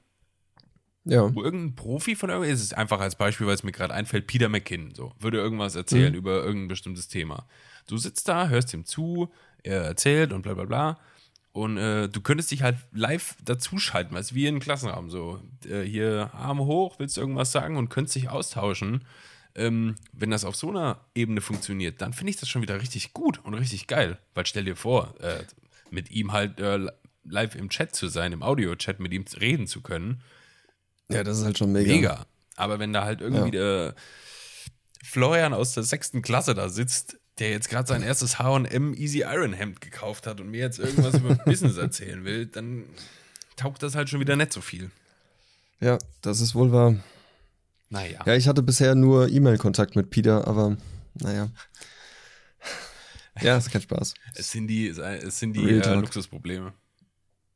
Ja. Wo irgendein Profi von irgendwas, es ist einfach als Beispiel, weil es mir gerade einfällt, Peter McKinnon, so, würde irgendwas erzählen Mhm. über irgendein bestimmtes Thema. Du sitzt da, hörst ihm zu, er erzählt und bla bla bla. Und äh, du könntest dich halt live dazuschalten, du, wie in einem Klassenraum, so, äh, hier Arme hoch, willst du irgendwas sagen und könntest dich austauschen. Ähm, wenn das auf so einer Ebene funktioniert, dann finde ich das schon wieder richtig gut und richtig geil. Weil stell dir vor, äh, mit ihm halt äh, live im Chat zu sein, im Audio-Chat mit ihm reden zu können. Ja, das ist halt schon mega. Mega. Aber wenn da halt irgendwie der Florian aus der sechsten Klasse da sitzt, der jetzt gerade sein erstes H&M Easy Iron Hemd gekauft hat und mir jetzt irgendwas über Business erzählen will, dann taugt das halt schon wieder nicht so viel. Ja, das ist wohl wahr. Naja. Ja, ich hatte bisher nur E-Mail-Kontakt mit Peter, aber naja. Ja, ist kein Spaß. Es sind die, es sind die äh. Luxusprobleme.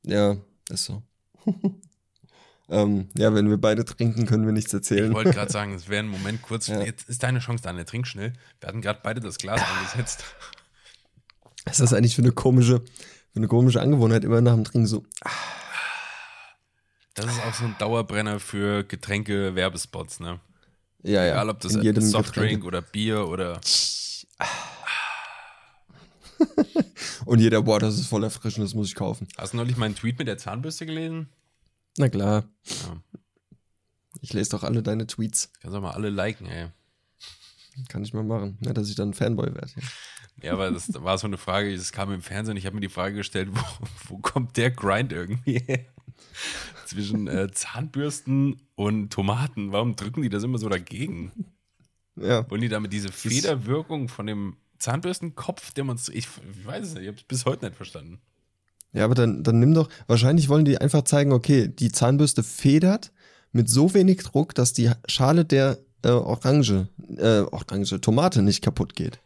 Ja, ist so. ähm, ja, wenn wir beide trinken, können wir nichts Ich erzählen. wollte gerade sagen, es wäre ein Moment kurz. Ja. Jetzt ist deine Chance, Daniel. Trink schnell. Wir hatten gerade beide das Glas angesetzt. Was ist das eigentlich für eine komische, für eine komische Angewohnheit, immer nach dem Trinken so. Das ist auch so ein Dauerbrenner für Getränke-Werbespots, ne? Ja, ja. Egal, ob das in jedem Softdrink oder Bier oder. Und jeder, boah, das ist voll erfrischend, das muss ich kaufen. Hast du neulich meinen Tweet mit der Zahnbürste gelesen? Na klar. Ja. Ich lese doch alle deine Tweets. Kannst auch mal alle liken, ey. Kann ich mal machen. Nicht, dass ich dann ein Fanboy werde. Ja. Ja, aber das war so eine Frage, das kam im Fernsehen. Ich habe mir die Frage gestellt, wo, wo kommt der Grind irgendwie her? Zwischen äh, Zahnbürsten und Tomaten. Warum drücken die das immer so dagegen? ja. Wollen die damit diese Federwirkung von dem Zahnbürstenkopf demonstrieren? Ich, ich weiß es nicht, ich habe es bis heute nicht verstanden. Ja, aber dann, dann nimm doch, wahrscheinlich wollen die einfach zeigen, okay, die Zahnbürste federt mit so wenig Druck, dass die Schale der äh, Orange, äh, Orange, Tomate nicht kaputt geht.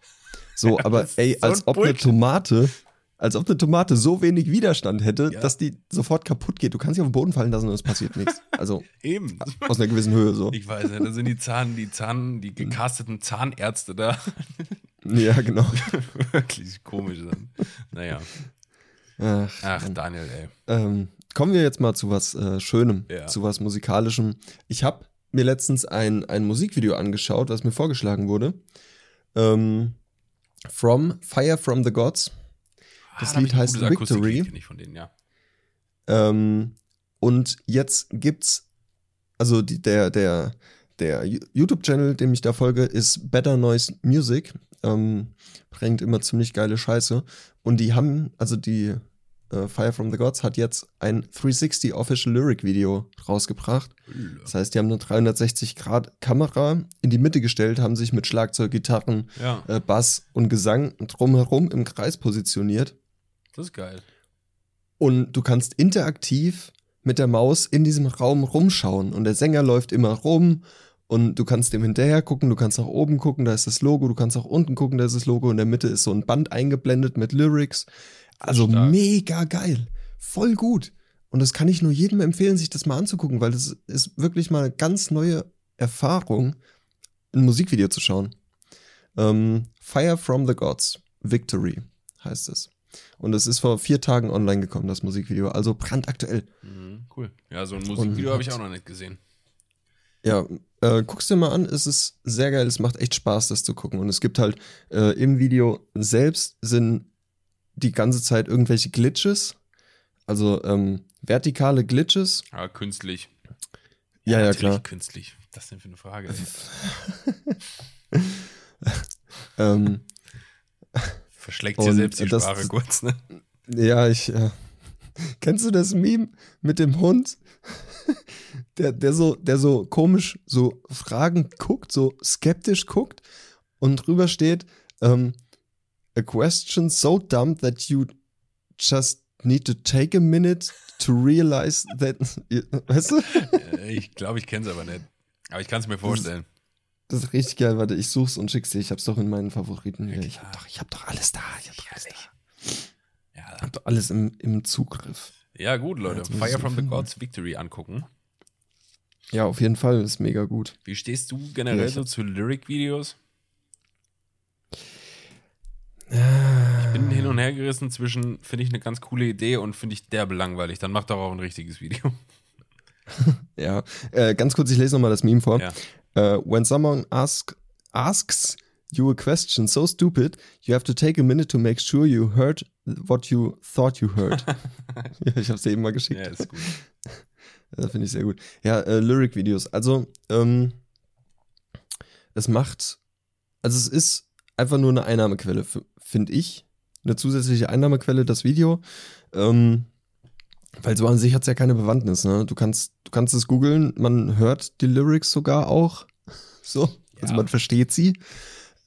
So, aber das ist ey, so als ein ob eine Bullshit. Tomate, als ob eine Tomate so wenig Widerstand hätte, Ja. dass die sofort kaputt geht. Du kannst sie auf den Boden fallen lassen und es passiert nichts. Also Eben. aus einer gewissen Höhe so. Ich weiß nicht, da sind die Zahn, die Zahn, die gecasteten Zahnärzte da. Ja, genau. Wirklich komisch dann. Naja. Ach, Ach, Daniel, ey. Ähm, kommen wir jetzt mal zu was äh, Schönem, Ja. zu was Musikalischem. Ich habe mir letztens ein, ein Musikvideo angeschaut, was mir vorgeschlagen wurde. Ähm, from Fire from the Gods. Das Ah, da hab Lied heißt Victory. ich von denen, ja. Ähm, und jetzt gibt's, also die, der, der, der YouTube-Channel, dem ich da folge, ist Better Noise Music. Ähm, bringt immer ziemlich geile Scheiße. Und die haben, also die äh, Fire from the Gods hat jetzt ein 360 Official Lyric Video rausgebracht. Das heißt, die haben eine 360-Grad-Kamera in die Mitte gestellt, haben sich mit Schlagzeug, Gitarren, Ja, äh, Bass und Gesang drumherum im Kreis positioniert. das ist geil. Und du kannst interaktiv mit der Maus in diesem Raum rumschauen. Und der Sänger läuft immer rum und du kannst dem hinterher gucken, du kannst nach oben gucken, da ist das Logo, du kannst nach unten gucken, da ist das Logo. In der Mitte ist so ein Band eingeblendet mit Lyrics. Also Stark. mega geil. Voll gut. Und das kann ich nur jedem empfehlen, sich das mal anzugucken, weil das ist wirklich mal eine ganz neue Erfahrung, ein Musikvideo zu schauen. Ähm, Fire from the Gods, Victory heißt es. Und es ist vor vier Tagen online gekommen, das Musikvideo. Also brandaktuell. Mhm, cool. Ja, so ein Musikvideo habe ich auch noch nicht gesehen. Ja, äh, guck's dir mal an, es ist sehr geil, es macht echt Spaß, das zu gucken. Und es gibt halt äh, im Video selbst sind die ganze Zeit irgendwelche Glitches, also ähm, vertikale Glitches. Ja, künstlich. Ja, ja, natürlich klar. künstlich. Was ist das denn für eine Frage? ähm, Verschlägt dir selbst die das- Sprache kurz, ne? ja, ich. Äh, kennst du das Meme mit dem Hund? Der, der, so, der so komisch so Fragen guckt, so skeptisch guckt und drüber steht, ähm, a question so dumb that you just need to take a minute to realize that, weißt du? Äh, Ich glaube, ich kenne es aber nicht. Aber ich kann es mir vorstellen. Das ist richtig geil, warte, ich such's und schick's dir. Ich hab's doch in meinen Favoriten hier. Ich klar. hab doch, ich hab doch alles da. Ich hab doch alles da. Ja, Ich hab doch alles im, im Zugriff. Ja gut, Leute. Fire from the. Gods Victory angucken. Ja, auf jeden Fall, ist mega gut. Wie stehst du generell so zu Lyric-Videos? Ich bin hin und her gerissen zwischen, finde ich eine ganz coole Idee und finde ich derbe langweilig. Dann mach doch auch ein richtiges Video. Ja, äh, ganz kurz, ich lese nochmal das Meme vor. Ja. Äh, when someone ask, asks you a question so stupid, you have to take a minute to make sure you heard what you thought you heard. ja, ich hab's dir eben mal geschickt. Ja, ist gut. Das finde ich sehr gut. Ja, äh, Lyric-Videos. Also, ähm, es macht, also es ist einfach nur eine Einnahmequelle, finde ich. Eine zusätzliche Einnahmequelle, das Video. Ähm, weil so an sich hat es ja keine Bewandtnis, ne? Du kannst, du kannst es googeln, man hört die Lyrics sogar auch. So. Also Ja. man versteht sie.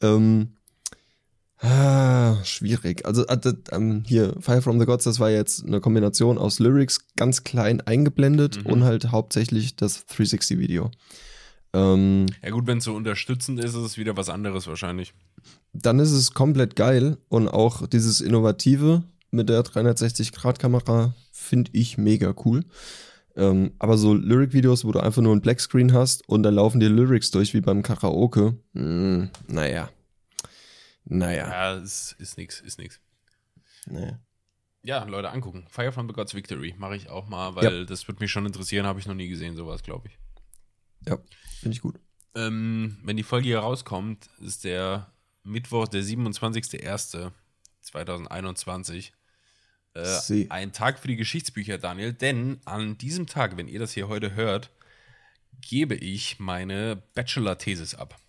Ähm, ah, schwierig. Also äh, ähm, hier, Fire from the Gods, das war jetzt eine Kombination aus Lyrics ganz klein eingeblendet Mhm. und halt hauptsächlich das 360-Video. Ähm, Ja gut, wenn es so unterstützend ist, ist es wieder was anderes wahrscheinlich. dann ist es komplett geil und auch dieses Innovative mit der 360-Grad-Kamera finde ich mega cool. Ähm, aber so Lyric-Videos, wo du einfach nur ein Blackscreen hast und dann laufen dir Lyrics durch wie beim Karaoke, mh, naja. Naja. Ja, ist, ist nix, ist nix. naja. Ja, Leute, angucken. Fire from the Gods Victory mache ich auch mal, weil das wird mich schon interessieren, habe ich noch nie gesehen, sowas, glaube ich. Ja, finde ich gut. Ähm, wenn die Folge hier rauskommt, ist der Mittwoch, der 27.01.2021. Äh, ein Tag für die Geschichtsbücher, Daniel, denn an diesem Tag, wenn ihr das hier heute hört, gebe ich meine Bachelor-Thesis ab.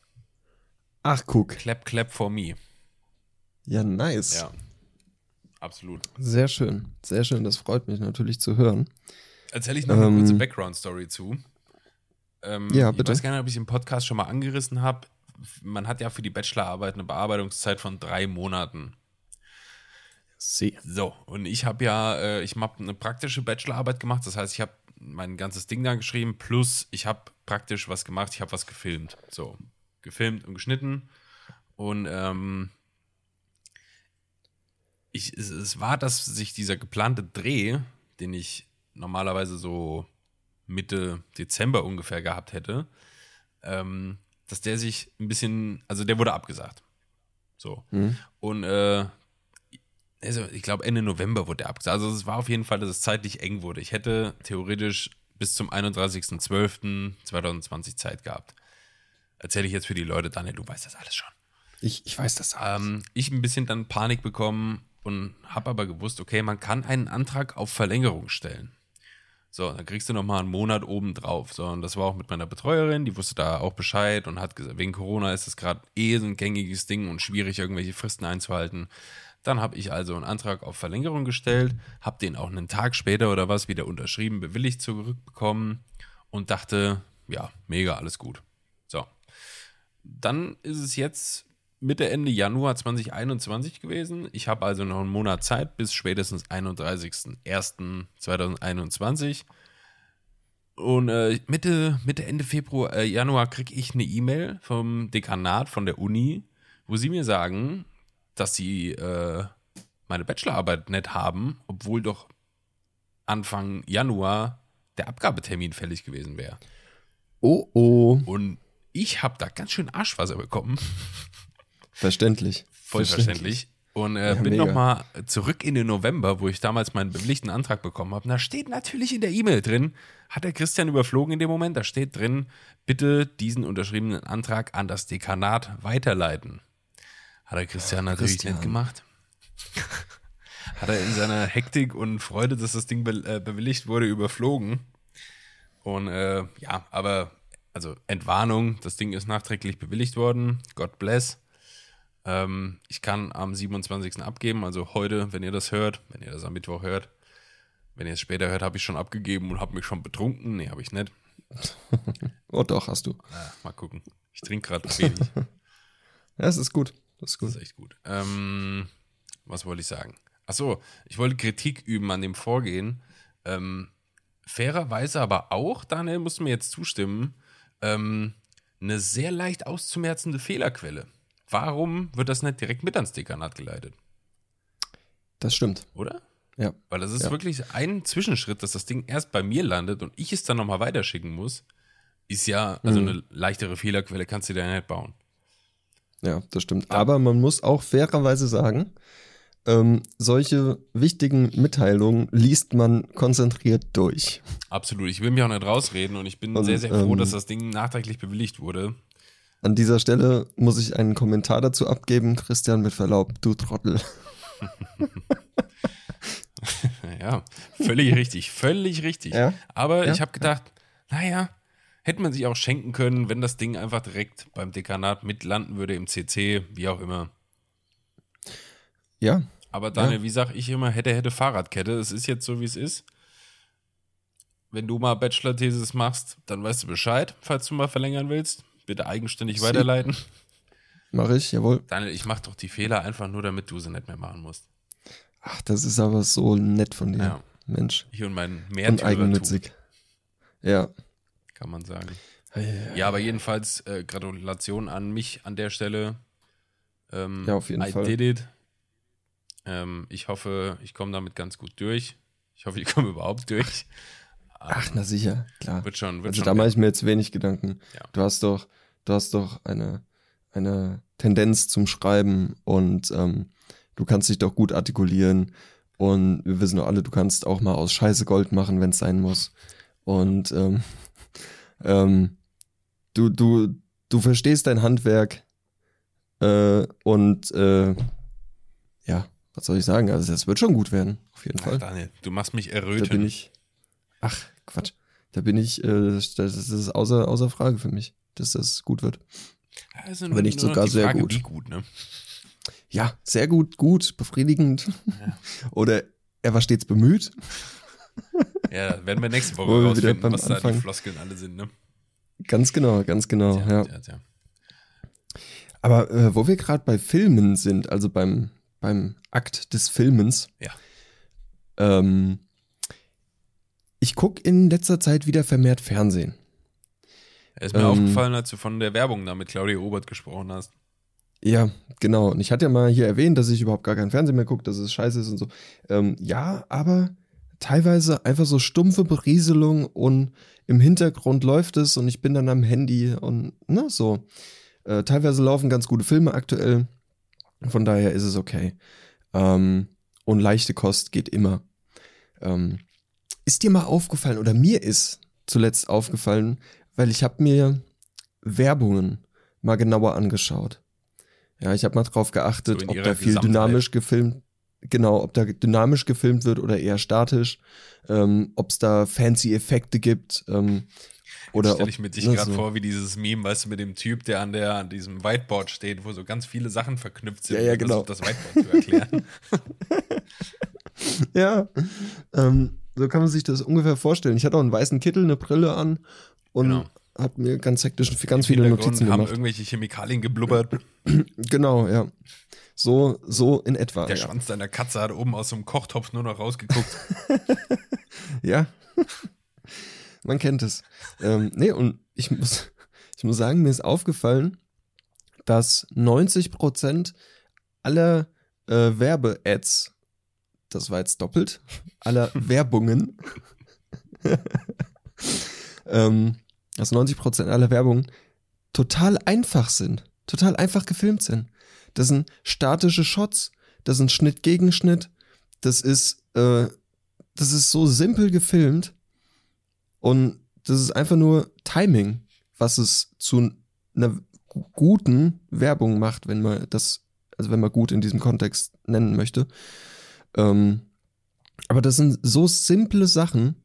Ach, guck. Clap, clap for me. Ja, nice. Ja, absolut. Sehr schön. Sehr schön. Das freut mich natürlich zu hören. Erzähle ich noch eine Ähm, kurze Background-Story zu. Ähm, Ja, Ich bitte. weiß gar nicht, ob ich im Podcast schon mal angerissen habe. Man hat ja für die Bachelorarbeit eine Bearbeitungszeit von drei Monaten. Sie. So, und ich habe ja, äh, ich habe eine praktische Bachelorarbeit gemacht. Das heißt, ich habe mein ganzes Ding da geschrieben, plus ich habe praktisch was gemacht, ich habe was gefilmt. So, gefilmt und geschnitten. Und ähm, ich, es, es war, dass sich dieser geplante Dreh, den ich normalerweise so Mitte Dezember ungefähr gehabt hätte, ähm, dass der sich ein bisschen, also der wurde abgesagt. So. Hm? Und äh, also ich glaube Ende November wurde der abgesagt. Also es war auf jeden Fall, dass es zeitlich eng wurde. Ich hätte theoretisch bis zum 31.12.2020 Zeit gehabt. Erzähle ich jetzt für die Leute, Daniel, du weißt das alles schon. Ich, ich weiß das. Ähm, ich ein bisschen dann Panik bekommen und habe aber gewusst, okay, man kann einen Antrag auf Verlängerung stellen. So, dann kriegst du nochmal einen Monat oben drauf. So, und das war auch mit meiner Betreuerin, die wusste da auch Bescheid und hat gesagt, wegen Corona ist das gerade eh so ein gängiges Ding und schwierig, irgendwelche Fristen einzuhalten. Dann habe ich also einen Antrag auf Verlängerung gestellt, habe den auch einen Tag später oder was wieder unterschrieben, bewilligt zurückbekommen und dachte, ja, mega, alles gut. So. Dann ist es jetzt Mitte, Ende Januar 2021 gewesen. Ich habe also noch einen Monat Zeit bis spätestens 31.01.2021. Und äh, Mitte, Mitte, Ende Februar, äh, Januar kriege ich eine E-Mail vom Dekanat von der Uni, wo sie mir sagen, dass sie äh, meine Bachelorarbeit nicht haben, obwohl doch Anfang Januar der Abgabetermin fällig gewesen wäre. Oh, oh. Und ich habe da ganz schön Arschwasser bekommen. Verständlich. Voll verständlich. Und äh, Ja, bin nochmal zurück in den November, wo ich damals meinen bewilligten Antrag bekommen habe. Da steht natürlich in der E-Mail drin, hat der Christian überflogen in dem Moment, da steht drin, bitte diesen unterschriebenen Antrag an das Dekanat weiterleiten. Hat der Christian natürlich Christian. nicht gemacht. hat er in seiner Hektik und Freude, dass das Ding be äh, bewilligt wurde, überflogen. Und äh, ja, aber also Entwarnung, das Ding ist nachträglich bewilligt worden. God bless. Ähm, ich kann am 27. abgeben, also heute, wenn ihr das hört, wenn ihr das am Mittwoch hört. Wenn ihr es später hört, habe ich schon abgegeben und habe mich schon betrunken. Nee, habe ich nicht. Oh doch, hast du. Ah, mal gucken. Ich trinke gerade wenig. Ja, das ist gut. Das ist Das gut. ist echt gut. Ähm, was wollte ich sagen? Achso, ich wollte Kritik üben an dem Vorgehen. Ähm, fairerweise aber auch, Daniel, musst du mir jetzt zustimmen, ähm, eine sehr leicht auszumerzende Fehlerquelle. Warum wird das nicht direkt mit ans Dekanat geleitet? Das stimmt. Oder? Ja. Weil das ist Ja. wirklich ein Zwischenschritt, dass das Ding erst bei mir landet und ich es dann nochmal weiterschicken muss. Ist ja, also Mhm. eine leichtere Fehlerquelle kannst du dir ja nicht bauen. Ja, das stimmt. Aber man muss auch fairerweise sagen, ähm, solche wichtigen Mitteilungen liest man konzentriert durch. Absolut. Ich will mich auch nicht rausreden und ich bin Und, sehr, sehr froh, ähm, dass das Ding nachträglich bewilligt wurde. An dieser Stelle muss ich einen Kommentar dazu abgeben. Christian, mit Verlaub, du Trottel. Ja, völlig richtig, völlig richtig. Ja. Aber Ja. ich habe gedacht, naja, hätte man sich auch schenken können, wenn das Ding einfach direkt beim Dekanat mitlanden würde im CC, wie auch immer. Ja, Aber Daniel, wie sag ich immer, hätte, hätte Fahrradkette. Es ist jetzt so, wie es ist. Wenn du mal Bachelor-Thesis machst, dann weißt du Bescheid, falls du mal verlängern willst. Bitte eigenständig Sie- weiterleiten. mache ich, jawohl. Daniel, ich mach doch die Fehler einfach nur, damit du sie nicht mehr machen musst. Ach, das ist aber so nett von dir. Ja. Mensch. Ich und mein Und Märtyrertum, eigennützig. Ja. Kann man sagen. Ja, aber jedenfalls äh, Gratulation an mich an der Stelle. Ähm, Ja, auf jeden I Fall. did it. Ähm, ich hoffe, ich komme damit ganz gut durch. Ich hoffe, ich komme überhaupt durch. Ach, na sicher, klar. Wird schon, wird Also schon. da mache ich mir jetzt wenig Gedanken. Ja. Du hast doch, du hast doch eine, eine Tendenz zum Schreiben und ähm, du kannst dich doch gut artikulieren. Und wir wissen doch alle, du kannst auch mal aus Scheiße Gold machen, wenn es sein muss. Und ähm, ähm, du, du, du verstehst dein Handwerk äh, und äh, ja, was soll ich sagen? Also das wird schon gut werden, auf jeden Ach, Fall. Daniel, du machst mich Da erröten. bin ich. Ach, Quatsch. Da bin ich, äh, das, das ist außer, außer Frage für mich, dass das gut wird. Nur- Wenn nicht sogar sehr Frage, gut. Wie gut, ne? Ja, sehr gut, gut, befriedigend. Ja. Oder er war stets bemüht. Ja, werden wir nächste Woche Wo wir rausfinden, was da die Anfang- Floskeln alle sind, ne? Ganz genau, ganz genau, Tja, ja. tja, tja. Aber äh, wo wir gerade bei Filmen sind, also beim, beim Akt des Filmens. Ja. Ähm, ich gucke in letzter Zeit wieder vermehrt Fernsehen. Es ist mir Ähm, aufgefallen, als du von der Werbung da mit Claudia Obert gesprochen hast. Ja, genau. Und ich hatte ja mal hier erwähnt, dass ich überhaupt gar keinen Fernsehen mehr gucke, dass es scheiße ist und so. Ähm, ja, aber teilweise einfach so stumpfe Berieselung und im Hintergrund läuft es und ich bin dann am Handy und ne, so. Äh, teilweise laufen ganz gute Filme aktuell. Von daher ist es okay. Ähm, und leichte Kost geht immer. Ähm, ist dir mal aufgefallen oder mir ist zuletzt aufgefallen, weil ich habe mir Werbungen mal genauer angeschaut. Ja, ich habe mal drauf geachtet, So ob da viel dynamisch gefilmt, genau, ob da dynamisch gefilmt wird oder eher statisch, ähm, ob es da fancy Effekte gibt ähm, oder stelle ich mir dich ne, gerade so. vor, wie dieses Meme, weißt du, mit dem Typ, der an, der, an diesem Whiteboard steht, wo so ganz viele Sachen verknüpft sind, Ja, ja, genau. das Whiteboard zu erklären. Ja, ähm, so kann man sich das ungefähr vorstellen. Ich hatte auch einen weißen Kittel, eine Brille an und Genau. habe mir ganz hektisch ganz viele Notizen haben gemacht. irgendwelche Chemikalien geblubbert. Genau, ja. So, so in etwa. Der ja. Schwanz deiner Katze hat oben aus so einem Kochtopf nur noch rausgeguckt. Ja. Man kennt es. Ähm, nee, und ich muss, ich muss sagen, mir ist aufgefallen, dass 90% aller äh, Werbe-Ads, das war jetzt doppelt, aller Werbungen, ähm, dass 90% aller Werbungen total einfach sind, total einfach gefilmt sind. Das sind statische Shots. das ein Schnitt gegen Schnitt, das ist, äh, das ist so simpel gefilmt und das ist einfach nur Timing, was es zu einer guten Werbung macht, wenn man das, also wenn man gut in diesem Kontext nennen möchte. Ähm, aber das sind so simple Sachen,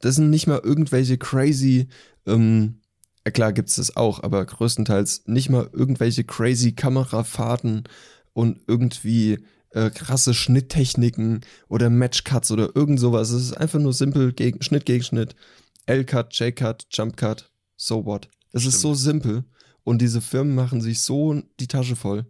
das sind nicht mal irgendwelche crazy, ähm, ja klar gibt's das auch, aber größtenteils nicht mal irgendwelche crazy Kamerafahrten und irgendwie äh, krasse Schnitttechniken oder Matchcuts oder irgend sowas. Es ist einfach nur simpel gegen, Schnitt gegen Schnitt. L-Cut, J-Cut, Jump-Cut, so what. Es ist so simpel und diese Firmen machen sich so die Tasche voll,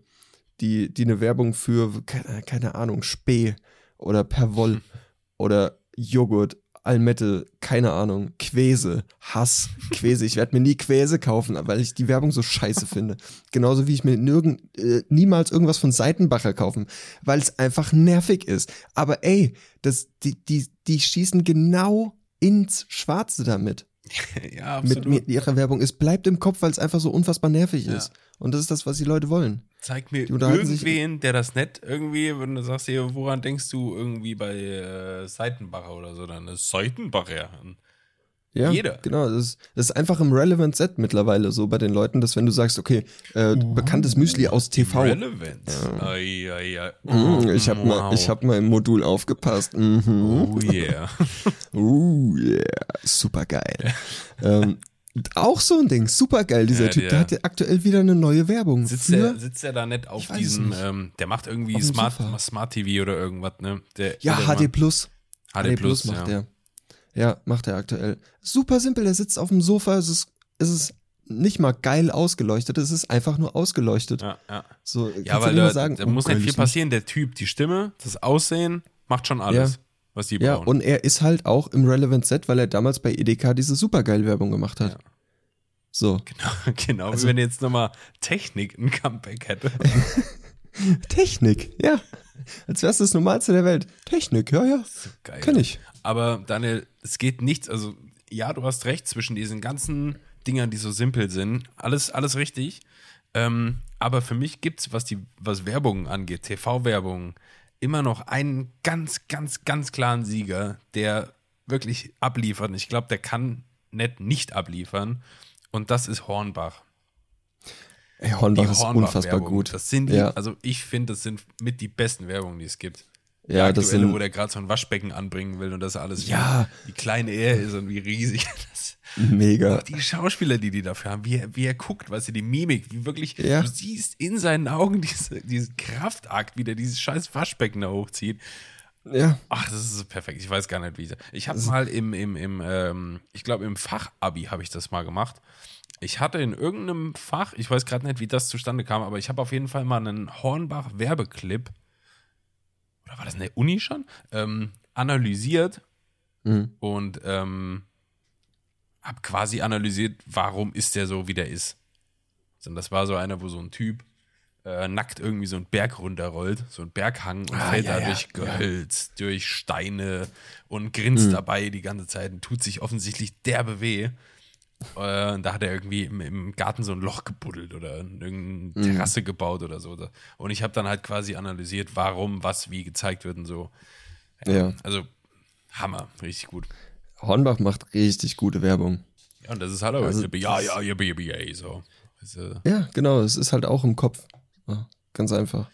die, die eine Werbung für, keine, keine Ahnung, Spee oder Perwoll oder Joghurt Almette, keine Ahnung, Quäse, Hass, Quäse. Ich werde mir nie Quäse kaufen, weil ich die Werbung so scheiße finde. Genauso wie ich mir nirgend, äh, niemals irgendwas von Seitenbacher kaufen, weil es einfach nervig ist. Aber ey, das, die, die, die schießen genau ins Schwarze damit. ja, absolut. Mit, mit ihrer Werbung. Es bleibt im Kopf, weil es einfach so unfassbar nervig Ja. ist. Und das ist das, was die Leute wollen. Zeig mir irgendwen, der das nett irgendwie, wenn du sagst, hier, woran denkst du irgendwie bei äh, Seitenbacher oder so, dann ist Seitenbacher. Ja, Jeder. Genau, das ist, das ist einfach im Relevant Set mittlerweile so bei den Leuten, dass wenn du sagst, okay, äh, bekanntes Müsli aus TV. Relevant. Ai, ai, ai. Mm, ich habe mal, Wow. ich hab mal im Modul aufgepasst. Mhm. Oh yeah. Uh, yeah, super geil. ähm, auch so ein Ding, super geil, dieser Ja, Typ. der- Der hat ja aktuell wieder eine neue Werbung. Sitzt der, sitzt der da nicht auf diesem, nicht. ähm, der macht irgendwie Smart. Smart TV oder irgendwas, ne? Der, ja, der HD Plus. HD Plus, macht ja. er. Ja, macht er aktuell. Super simpel, der sitzt auf dem Sofa, es ist, es ist nicht mal geil ausgeleuchtet, es ist einfach nur ausgeleuchtet. Ja, ja. So, Ja, weil da, sagen, da oh, muss nicht viel passieren. Der Typ, die Stimme, das Aussehen, macht schon alles, Ja. Was die Ja, brauchen. und er ist halt auch im Relevant Set, weil er damals bei EDK diese Supergeil-Werbung gemacht hat. Ja. So. Genau, genau Also- wie wenn jetzt nochmal Technik ein Comeback hätte. Technik, ja. Als wär's das Normalste der Welt. Technik, ja, ja. Geil. Kenn ich. Aber Daniel, es geht nichts, also ja, du hast recht, zwischen diesen ganzen Dingern, die so simpel sind, alles, alles richtig. Ähm, aber für mich gibt es, was die, was Werbung angeht, TV-Werbung, immer noch einen ganz, ganz, ganz klaren Sieger, der wirklich abliefert. Ich glaube, der kann nicht nicht abliefern. Und das ist Hornbach. Ey, Hornbach Die ist unfassbar Hornbach-Werbung. gut. Das sind die, Ja. also ich finde, das sind mit die besten Werbungen, die es gibt. Die Ja, das aktuelle, sind- wo der gerade so ein Waschbecken anbringen will und das alles Ja. wie, klein er ist und wie riesig. Das, Mega. auch die Schauspieler, die die dafür haben, wie er, wie er guckt, weißt du, die Mimik, wie wirklich, Ja. du siehst in seinen Augen diese, diesen Kraftakt, wie der dieses scheiß Waschbecken da hochzieht. Ja. Ach, das ist perfekt. Ich weiß gar nicht, wie ich. Ich habe mal im, im, im ähm, ich glaube, im Fachabi habe ich das mal gemacht. Ich hatte in irgendeinem Fach, ich weiß gerade nicht, wie das zustande kam, aber ich habe auf jeden Fall mal einen Hornbach-Werbeclip, oder war das in der Uni schon, ähm, analysiert Mhm. und ähm, habe quasi analysiert, warum ist der so, wie der ist. Und das war so einer, wo so ein Typ äh, nackt irgendwie so einen Berg runterrollt, so einen Berghang und Ah, fällt ja, da ja, durch ja. Gehölz, durch Steine und grinst Mhm. dabei die ganze Zeit und tut sich offensichtlich derbe weh. Äh, und da hat er irgendwie im, im Garten so ein Loch gebuddelt oder irgendeine Mhm. Terrasse gebaut oder so. Und ich habe dann halt quasi analysiert, warum, was, wie gezeigt wird und so. Ja. Also Hammer, richtig gut. Hornbach macht richtig gute Werbung. Ja, und das ist halt auch Also, ja, ja, yippie, yay, so. Äh, Ja, genau. Es ist halt auch im Kopf. Ja, ganz einfach.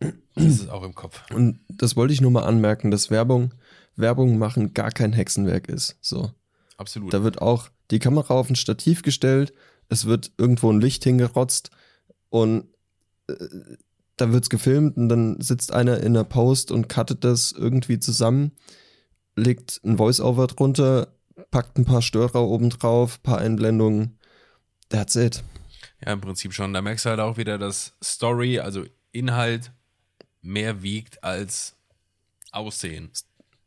das ist auch im Kopf. Und das wollte ich nur mal anmerken, dass Werbung, Werbung machen gar kein Hexenwerk ist. So. Absolut. Da wird auch die Kamera auf ein Stativ gestellt, es wird irgendwo ein Licht hingerotzt und äh, da wird's gefilmt und dann sitzt einer in der Post und cuttet das irgendwie zusammen, legt ein Voice-Over drunter, packt ein paar Störer oben drauf, paar Einblendungen. That's it. Ja, im Prinzip schon. Da merkst du halt auch wieder, dass Story, also Inhalt, mehr wiegt als Aussehen.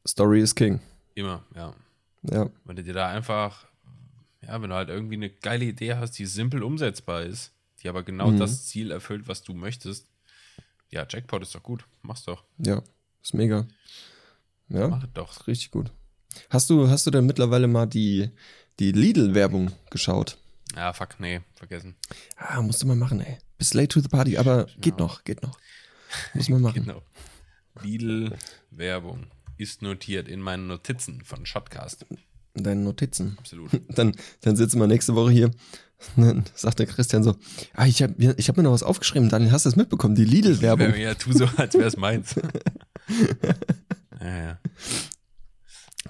Story is King. Immer, ja. Ja. Wenn du dir da einfach, ja, wenn du halt irgendwie eine geile Idee hast, die simpel umsetzbar ist, die aber genau Mhm. das Ziel erfüllt, was du möchtest, ja, Jackpot ist doch gut. Mach's doch. Ja. Ist mega. Ja. Mach doch. Richtig gut. Hast du, hast du denn mittlerweile mal die, die Lidl-Werbung geschaut? Ja, fuck, nee, vergessen. Ah, musst du mal machen, ey. Bis late to the party, aber geht noch, geht noch. Muss man machen. Genau. Lidl-Werbung ist notiert in meinen Notizen von Shotcast. In deinen Notizen. Absolut. Dann, dann sitzen wir nächste Woche hier. Dann sagt der Christian so: Ah, ich habe ich hab mir noch was aufgeschrieben. Daniel, hast du das mitbekommen? Die Lidl-Werbung. Ja, tu so, als wäre es meins. ja, ja.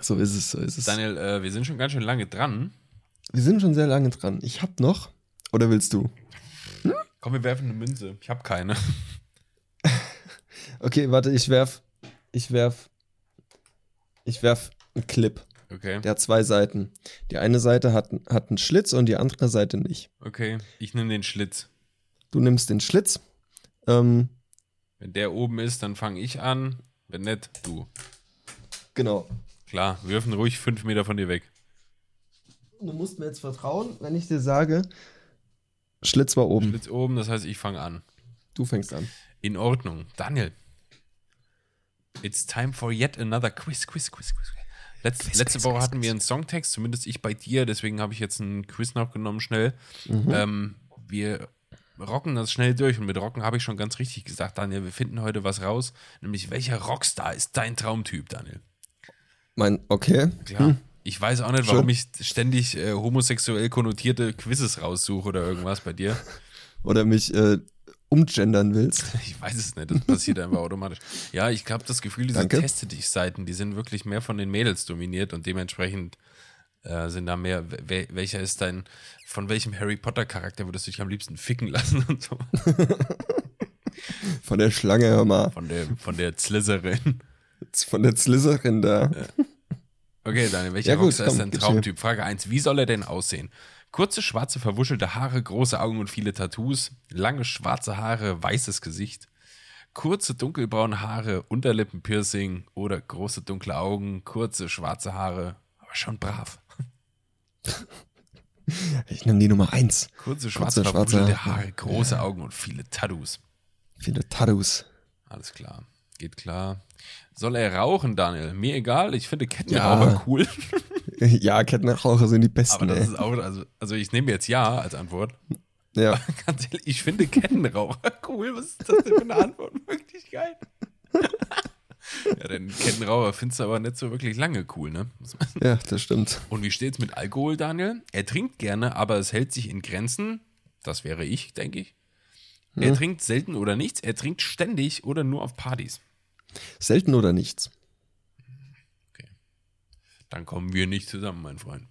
So ist es, so ist es. Daniel, äh, wir sind schon ganz schön lange dran. Wir sind schon sehr lange dran. Ich hab noch. Oder willst du? Komm, wir werfen eine Münze. Ich habe keine. Okay, warte, ich werf. Ich werf. Ich werf einen Clip. Okay. Der hat zwei Seiten. Die eine Seite hat, hat einen Schlitz und die andere Seite nicht. Okay. Ich nehme den Schlitz. Du nimmst den Schlitz. Ähm, Wenn der oben ist, dann fange ich an. Wenn nicht, du. Genau. Klar, wir werfen ruhig fünf Meter von dir weg. Du musst mir jetzt vertrauen, wenn ich dir sage, Schlitz war oben. Schlitz oben, das heißt, ich fange an. Du fängst an. In Ordnung. Daniel. It's time for yet another quiz, quiz, quiz, quiz. Letz, Quiz, letzte quiz, Woche quiz, hatten wir einen Songtext, zumindest ich bei dir, deswegen habe ich jetzt einen Quiz nachgenommen schnell. Mhm. Ähm, wir rocken das schnell durch und mit rocken habe ich schon ganz richtig gesagt, Daniel. Wir finden heute was raus, nämlich welcher Rockstar ist dein Traumtyp, Daniel? Mein, okay. Ja. Ich weiß auch nicht, Schön. warum ich ständig äh, homosexuell konnotierte Quizzes raussuche oder irgendwas bei dir. Oder mich äh, umgendern willst. Ich weiß es nicht, das passiert einfach automatisch. Ja, ich habe das Gefühl, diese Danke. Teste dich Seiten, die sind wirklich mehr von den Mädels dominiert und dementsprechend äh, sind da mehr, wel- welcher ist dein, von welchem Harry Potter Charakter würdest du dich am liebsten ficken lassen und so. Von der Schlange, hör mal. Von der, von der Slytherin. Von der Slytherin da. Okay, Daniel, welcher Ja, gut, ist dein Traumtyp? Frage 1. Wie soll er denn aussehen? Kurze, schwarze, verwuschelte Haare, große Augen und viele Tattoos. Lange, schwarze Haare, weißes Gesicht. Kurze, dunkelbraune Haare, Unterlippenpiercing oder große, dunkle Augen, kurze, schwarze Haare. Aber schon brav. Ich nehme die Nummer eins. Kurze, schwarze, Kurze, schwarze verwuschelte Haare. Haare, große Augen und viele Tattoos. Viele Tattoos. Alles klar. Geht klar. Soll er rauchen, Daniel? Mir egal. Ich finde Kettenraucher Ja. cool. Ja, Kettenraucher sind die besten, Aber das ey. ist auch, also, also ich nehme jetzt Ja als Antwort. Ja. Ganz ehrlich, ich finde Kettenraucher cool. Was ist das denn für eine Antwort? Wirklich geil. ja, den Kettenraucher findest du aber nicht so wirklich lange cool, ne? ja, das stimmt. Und wie steht's mit Alkohol, Daniel? Er trinkt gerne, aber es hält sich in Grenzen. Das wäre ich, denke ich. Er trinkt selten oder nichts. Er trinkt ständig oder nur auf Partys. Selten oder nichts. Dann kommen wir nicht zusammen, mein Freund.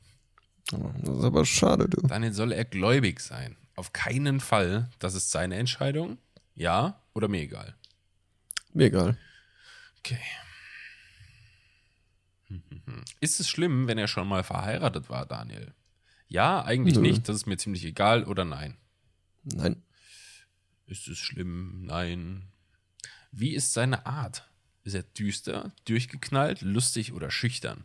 Oh, Das ist aber schade, du. Daniel soll er gläubig sein. Auf keinen Fall. Das ist seine Entscheidung. Ja oder mir egal. Mir egal. Okay. Ist es schlimm, wenn er schon mal verheiratet war, Daniel? Ja, eigentlich Nö. nicht. Das ist mir ziemlich egal oder nein. Nein. Ist es schlimm? Nein. Wie ist seine Art? Ist er düster, durchgeknallt, lustig oder schüchtern?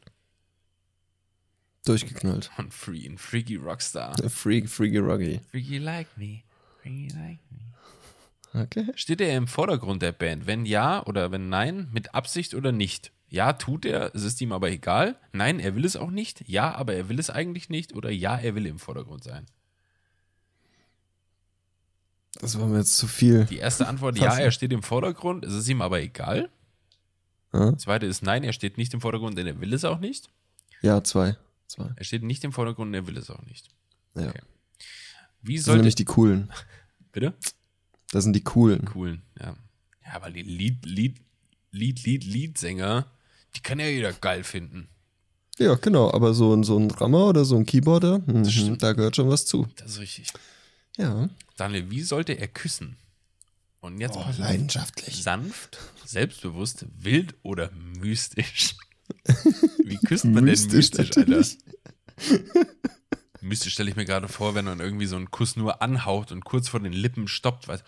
Durchgeknallt. Und free, ein freaky Rockstar. Freak, freaky ruggy. Freaky like me. Freaky like me. Okay. Steht er im Vordergrund der Band? Wenn ja oder wenn nein, mit Absicht oder nicht? Ja, tut er, es ist ihm aber egal. Nein, er will es auch nicht. Ja, aber er will es eigentlich nicht. Oder ja, er will im Vordergrund sein. Das war mir jetzt zu viel. Die erste Antwort, ja, er steht im Vordergrund, es ist ihm aber egal. Ja, zweite ist nein, er steht nicht im Vordergrund, denn er will es auch nicht. ja zwei. Zwei. Er steht nicht im Vordergrund und er will es auch nicht. Ja. Okay. Wie Das sind sollte. nämlich die coolen. bitte? Das sind die coolen. Coolen, ja. Ja, aber die Lied, Lied, Lied, Lied, Liedsänger, die kann ja jeder geil finden. Ja, genau. Aber so, ein- so ein Drummer oder so ein Keyboarder, stimmt. da gehört schon was zu. Das ist richtig. Ja. Daniel, wie sollte er küssen? Und jetzt Oh, leidenschaftlich. sanft, selbstbewusst, wild oder mystisch? Wie küsst man Mystisch denn mystisch, Alter? natürlich. Mystisch stelle ich mir gerade vor, wenn man irgendwie so einen Kuss nur anhaucht und kurz vor den Lippen stoppt, weißt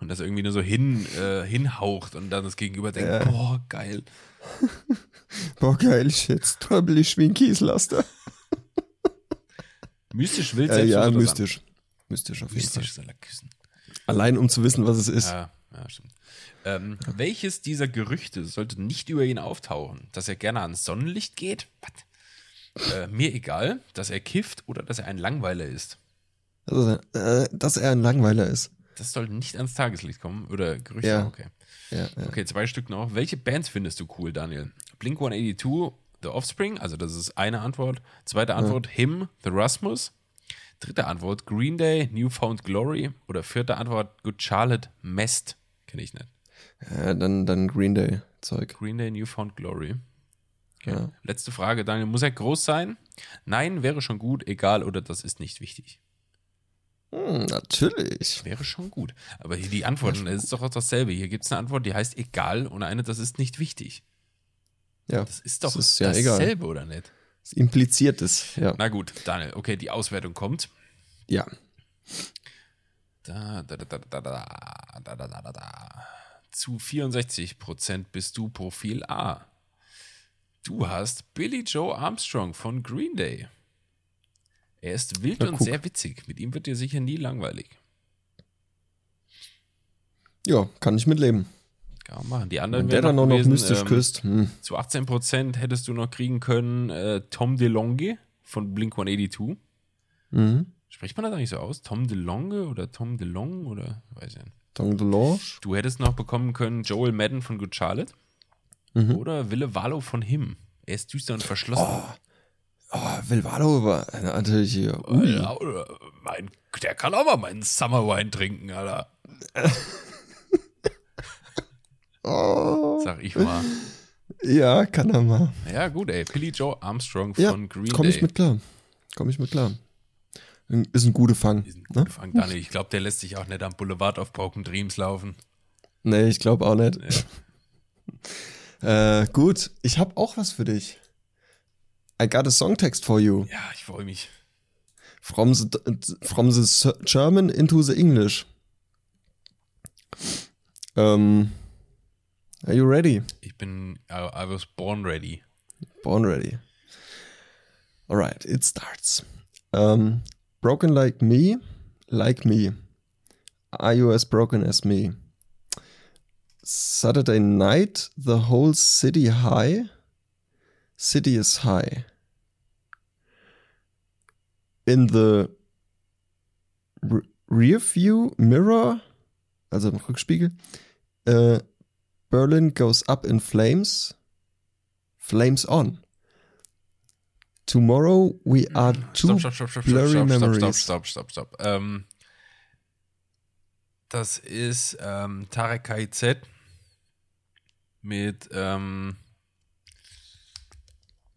und das irgendwie nur so hin, äh, hinhaucht und dann das Gegenüber denkt, Ja. boah, geil. Boah, geil, ich wie ein Kieslaster. Mystisch wild, Äh, ja, mystisch. Mystisch auf jeden Mystisch soll er küssen. Allein um zu wissen, was es ist. Ja, ja stimmt. Ähm, welches dieser Gerüchte sollte nicht über ihn auftauchen? Dass er gerne ans Sonnenlicht geht? Äh, mir egal, dass er kifft oder dass er ein Langweiler ist. Dass, er, äh, dass er ein Langweiler ist. Das soll nicht ans Tageslicht kommen. Oder Gerüchte? Ja. Okay. Ja. Okay, zwei Stück noch. Welche Bands findest du cool, Daniel? Blink 182, The Offspring, also das ist eine Antwort. Zweite Antwort, Him, The Rasmus. Dritte Antwort, Green Day, Newfound Glory. Oder vierte Antwort, Good Charlotte, Mest. Kenne ich nicht. ja dann, dann Green Day Zeug. Green Day, Newfound Glory. Ja. Letzte Frage, Daniel. Muss er groß sein? Nein, wäre schon gut, egal oder das ist nicht wichtig. Hm, natürlich. Wäre schon gut. Aber hier die Antworten, das ist doch auch dasselbe. Hier gibt es eine Antwort, die heißt egal und eine, das ist nicht wichtig. Ja, Das ist doch Das ist ja egal. dasselbe, oder nicht? Es impliziert es. Ja. Na gut, Daniel, okay, die Auswertung kommt. ja. Da, da, da, da, da, da, da, da, da, da, da. Zu 64% bist du Profil A. Du hast Billy Joe Armstrong von Green Day. Er ist wild Na, und guck. sehr witzig. Mit ihm wird dir sicher nie langweilig. Ja, kann ich mitleben. Kann man machen. Die anderen Wenn der wären dann noch gewesen, mystisch ähm, küsst. Hm. Zu 18% hättest du noch kriegen können äh, Tom DeLonge von Blink 182. Mhm. Spricht man das eigentlich so aus? Tom DeLonge oder Tom DeLong oder weiß ich nicht. Tom DeLonge. Du hättest noch bekommen können Joel Madden von Good Charlotte Mhm. oder Wille Wallo von Him. Er ist düster und verschlossen. Oh, Vilvalo war natürlich hier. Ui. Ja, mein, der kann auch mal meinen Summer Wine trinken, Alter. Oh. Sag ich mal. Ja, kann er mal. Ja, gut, ey. Billy Joe Armstrong Ja, von Green komm Day. ich mit klar. Komm ich mit klar. Ist ein guter Fang. Diesen Ne? Fang, Daniel, ich glaube, der lässt sich auch nicht am Boulevard auf Broken Dreams laufen. Nee, ich glaube auch nicht. äh, gut, ich habe auch was für dich. I got a songtext for you. Ja, ich freue mich. From the, from the German into the English. Um, are you ready? Ich bin, I, I was born ready. Born ready. Alright, it starts. Um, broken like me, like me. Are you as broken as me? Saturday night, the whole city high. City is high. In the re rear view mirror, also im Rückspiegel, uh, Berlin goes up in flames. Flames on. Tomorrow we are two stopp, stopp, stopp, blurry memories. stopp, stopp, stopp. Ähm, das ist ähm, Tarek KIZ mit, ähm,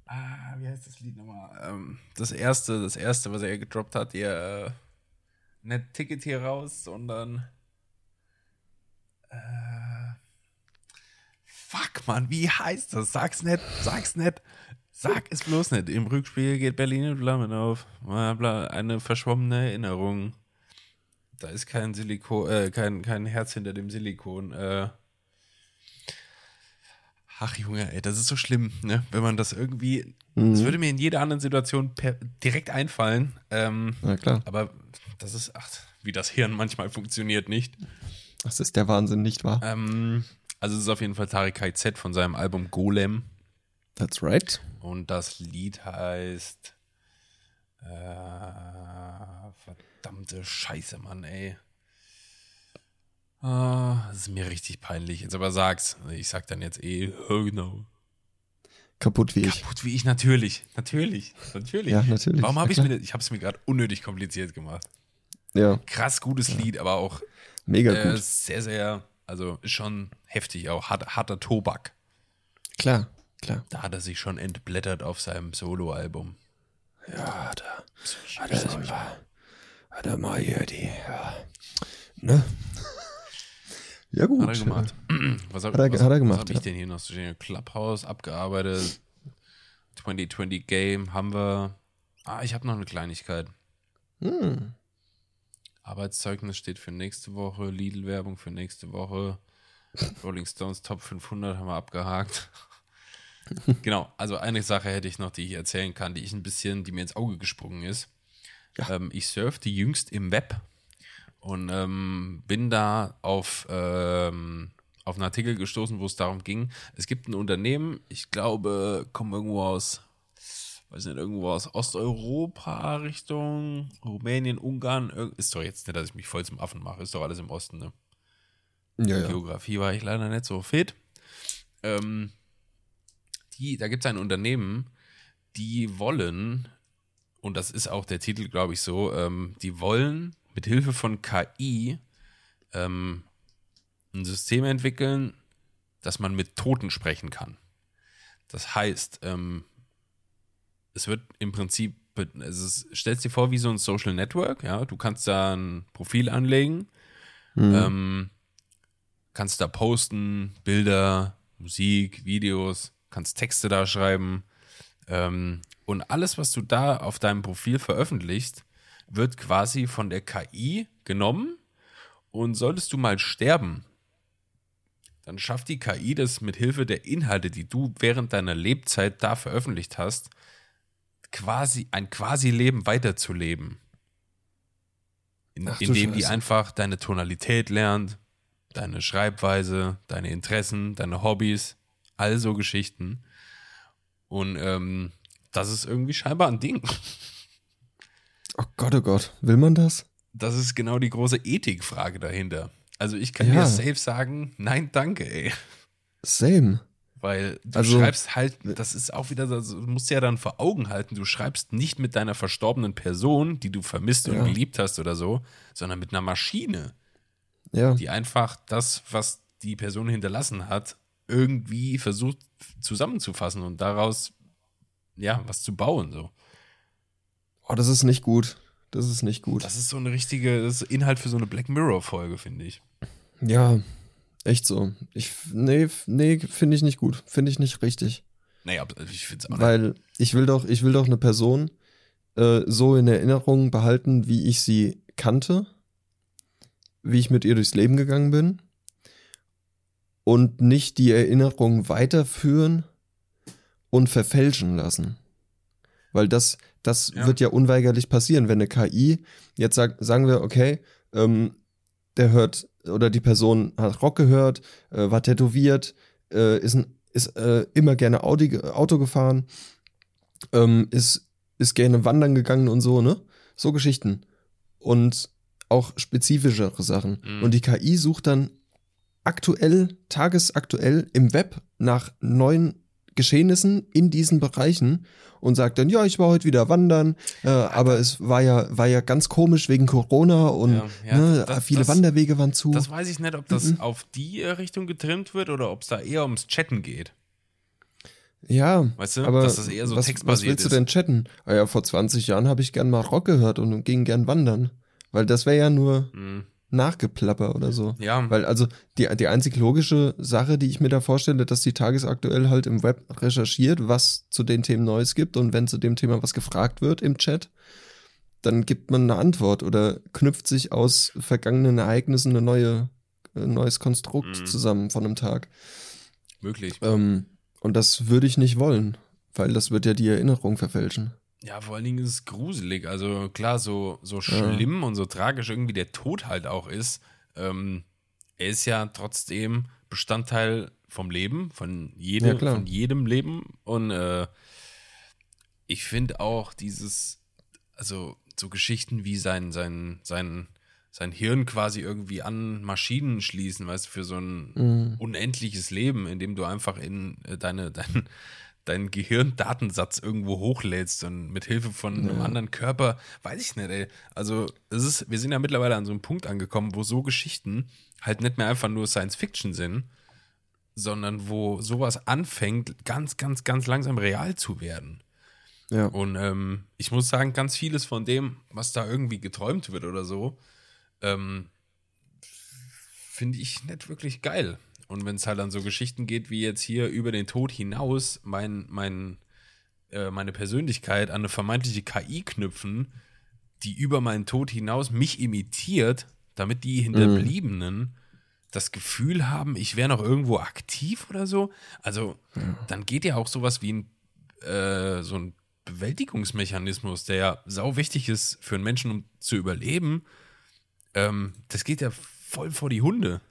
ah, wie heißt das Lied nochmal? Ähm, das erste, das erste, was er gedroppt hat, ihr, äh, nicht Ticket hier raus, sondern, äh, fuck, Mann, wie heißt das? Sag's nicht, sag's nicht. Sag es bloß nicht. Im Rückspiel geht Berlin in Flammen auf. Bla, bla, eine verschwommene Erinnerung. Da ist kein Silikon, äh, kein, kein Herz hinter dem Silikon. Äh. Ach Junge, ey, das ist so schlimm, ne? Wenn man das irgendwie. Das würde mir in jeder anderen Situation per, direkt einfallen. Ähm, Na klar, aber das ist, ach, wie das Hirn manchmal funktioniert nicht. das ist der Wahnsinn, nicht wahr? Ähm, also es ist auf jeden Fall Tarek KZ von seinem Album Golem. That's right. Und das Lied heißt. Äh, verdammte Scheiße, Mann, ey. Ah, das ist mir richtig peinlich. Jetzt aber sag's. Ich sag dann jetzt eh, oh, genau. Kaputt wie ich. Kaputt wie ich, natürlich. Natürlich. Natürlich. Ja, natürlich. Warum habe ich mir Ich habe es mir gerade unnötig kompliziert gemacht. Ja, Krass gutes Lied, aber auch mega äh, gut. sehr, sehr, also ist schon heftig, auch hart, harter Tobak. Klar, klar. Da hat er sich schon entblättert auf seinem Soloalbum. Ja, da hat er mal, hat er mal hier die, ja, ne? Ja gut. Hat er gemacht. Was, Hat er- was, hat er was gemacht, hab ich ja. denn hier noch so stehen? Clubhouse abgearbeitet. 2020 Game haben wir. Ah, ich habe noch eine Kleinigkeit. Hm. Arbeitszeugnis steht für nächste Woche. Lidl-Werbung für nächste Woche. Rolling Stones Top 500 haben wir abgehakt. genau, also eine Sache hätte ich noch, die ich erzählen kann, die ich ein bisschen, die mir ins Auge gesprungen ist. Ja. Ähm, ich surfte jüngst im Web und ähm, bin da auf, ähm, auf einen Artikel gestoßen, wo es darum ging, es gibt ein Unternehmen, ich glaube, kommen irgendwo aus weiß nicht, irgendwo aus Osteuropa Richtung Rumänien, Ungarn. Ist doch jetzt nicht, dass ich mich voll zum Affen mache. Ist doch alles im Osten, ne? Ja, ja. Geografie war ich leider nicht so fit. Ähm, die, da gibt es ein Unternehmen, die wollen, und das ist auch der Titel, glaube ich, so, ähm, die wollen mit Hilfe von KI ähm, ein System entwickeln, dass man mit Toten sprechen kann. Das heißt, ähm, es wird im Prinzip, also es stellst dir vor wie so ein Social Network, ja, du kannst da ein Profil anlegen, mhm. ähm, kannst da posten, Bilder, Musik, Videos, kannst Texte da schreiben ähm, und alles, was du da auf deinem Profil veröffentlichst, wird quasi von der KI genommen und solltest du mal sterben, dann schafft die KI das mit Hilfe der Inhalte, die du während deiner Lebzeit da veröffentlicht hast, quasi ein quasi Leben weiterzuleben. In, indem die einfach deine Tonalität lernt, deine Schreibweise, deine Interessen, deine Hobbys, all so Geschichten. Und ähm, das ist irgendwie scheinbar ein Ding. Oh Gott, oh Gott, will man das? Das ist genau die große Ethikfrage dahinter. Also ich kann ja. dir safe sagen, nein, danke, ey. Same. Weil du also, schreibst halt, das ist auch wieder, du musst ja dann vor Augen halten, du schreibst nicht mit deiner verstorbenen Person, die du vermisst und ja. geliebt hast oder so, sondern mit einer Maschine. Ja. Die einfach das, was die Person hinterlassen hat, irgendwie versucht zusammenzufassen und daraus, ja, was zu bauen, so. Oh, das ist nicht gut. Das ist nicht gut. Das ist so eine richtige, das ist Inhalt für so eine Black Mirror-Folge, finde ich. Ja, echt so. Ich, nee, nee, finde ich nicht gut. Finde ich nicht richtig. Naja, ich finde es auch Weil ich will doch, ich will doch eine Person äh, so in Erinnerung behalten, wie ich sie kannte, wie ich mit ihr durchs Leben gegangen bin und nicht die Erinnerung weiterführen und verfälschen lassen. Weil das, das ja. wird ja unweigerlich passieren, wenn eine KI, jetzt sag, sagen wir, okay, ähm, der hört oder die Person hat Rock gehört, äh, war tätowiert, äh, ist, ist äh, immer gerne Audi, Auto gefahren, ähm, ist, ist gerne wandern gegangen und so, ne? So Geschichten. Und auch spezifischere Sachen. Mhm. Und die KI sucht dann aktuell, tagesaktuell im Web nach neuen Geschehnissen in diesen Bereichen und sagt dann, ja, ich war heute wieder wandern, äh, aber es war ja, war ja ganz komisch wegen Corona und ja, ja, ne, das, viele das, Wanderwege waren zu. Das weiß ich nicht, ob das mhm. auf die Richtung getrimmt wird oder ob es da eher ums Chatten geht. Ja, weißt du, aber dass das eher so was, textbasiert was willst du denn chatten? Ah ja, vor 20 Jahren habe ich gern mal Rock gehört und ging gern wandern. Weil das wäre ja nur, mhm. Nachgeplapper oder so. Ja. Weil also die, die einzig logische Sache, die ich mir da vorstelle, dass die tagesaktuell halt im Web recherchiert, was zu den Themen Neues gibt und wenn zu dem Thema was gefragt wird im Chat, dann gibt man eine Antwort oder knüpft sich aus vergangenen Ereignissen eine neue, ein neues Konstrukt mhm. zusammen von einem Tag. Möglich. Ähm, und das würde ich nicht wollen, weil das wird ja die Erinnerung verfälschen. Ja, vor allen Dingen ist es gruselig. Also klar, so, so schlimm ja. und so tragisch irgendwie der Tod halt auch ist. Ähm, er ist ja trotzdem Bestandteil vom Leben, von, jede, ja, von jedem Leben. Und äh, ich finde auch dieses, also so Geschichten wie sein, sein, sein, sein Hirn quasi irgendwie an Maschinen schließen, weißt du, für so ein mhm. unendliches Leben, in dem du einfach in äh, deine, dein, deinen Gehirndatensatz irgendwo hochlädst und mit Hilfe von ja. einem anderen Körper, weiß ich nicht, ey. Also, es ist, wir sind ja mittlerweile an so einem Punkt angekommen, wo so Geschichten halt nicht mehr einfach nur Science Fiction sind, sondern wo sowas anfängt, ganz, ganz, ganz langsam real zu werden. Ja. Und ähm, ich muss sagen, ganz vieles von dem, was da irgendwie geträumt wird oder so, ähm, finde ich nicht wirklich geil. Und wenn es halt an so Geschichten geht, wie jetzt hier über den Tod hinaus mein, mein, äh, meine Persönlichkeit an eine vermeintliche KI knüpfen, die über meinen Tod hinaus mich imitiert, damit die Hinterbliebenen mhm. das Gefühl haben, ich wäre noch irgendwo aktiv oder so. Also ja. dann geht ja auch sowas wie ein, äh, so ein Bewältigungsmechanismus, der ja sau wichtig ist für einen Menschen, um zu überleben. Ähm, das geht ja voll vor die Hunde.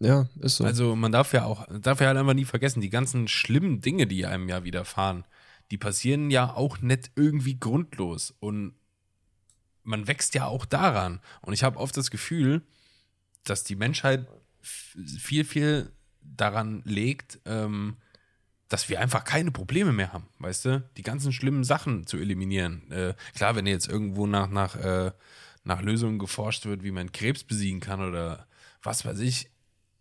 Ja, ist so. Also man darf ja auch, darf ja halt einfach nie vergessen, die ganzen schlimmen Dinge, die einem ja widerfahren, die passieren ja auch nicht irgendwie grundlos. Und man wächst ja auch daran. Und ich habe oft das Gefühl, dass die Menschheit viel, viel daran legt, ähm, dass wir einfach keine Probleme mehr haben, weißt du? Die ganzen schlimmen Sachen zu eliminieren. Äh, klar, wenn jetzt irgendwo nach, nach, äh, nach Lösungen geforscht wird, wie man Krebs besiegen kann oder was weiß ich,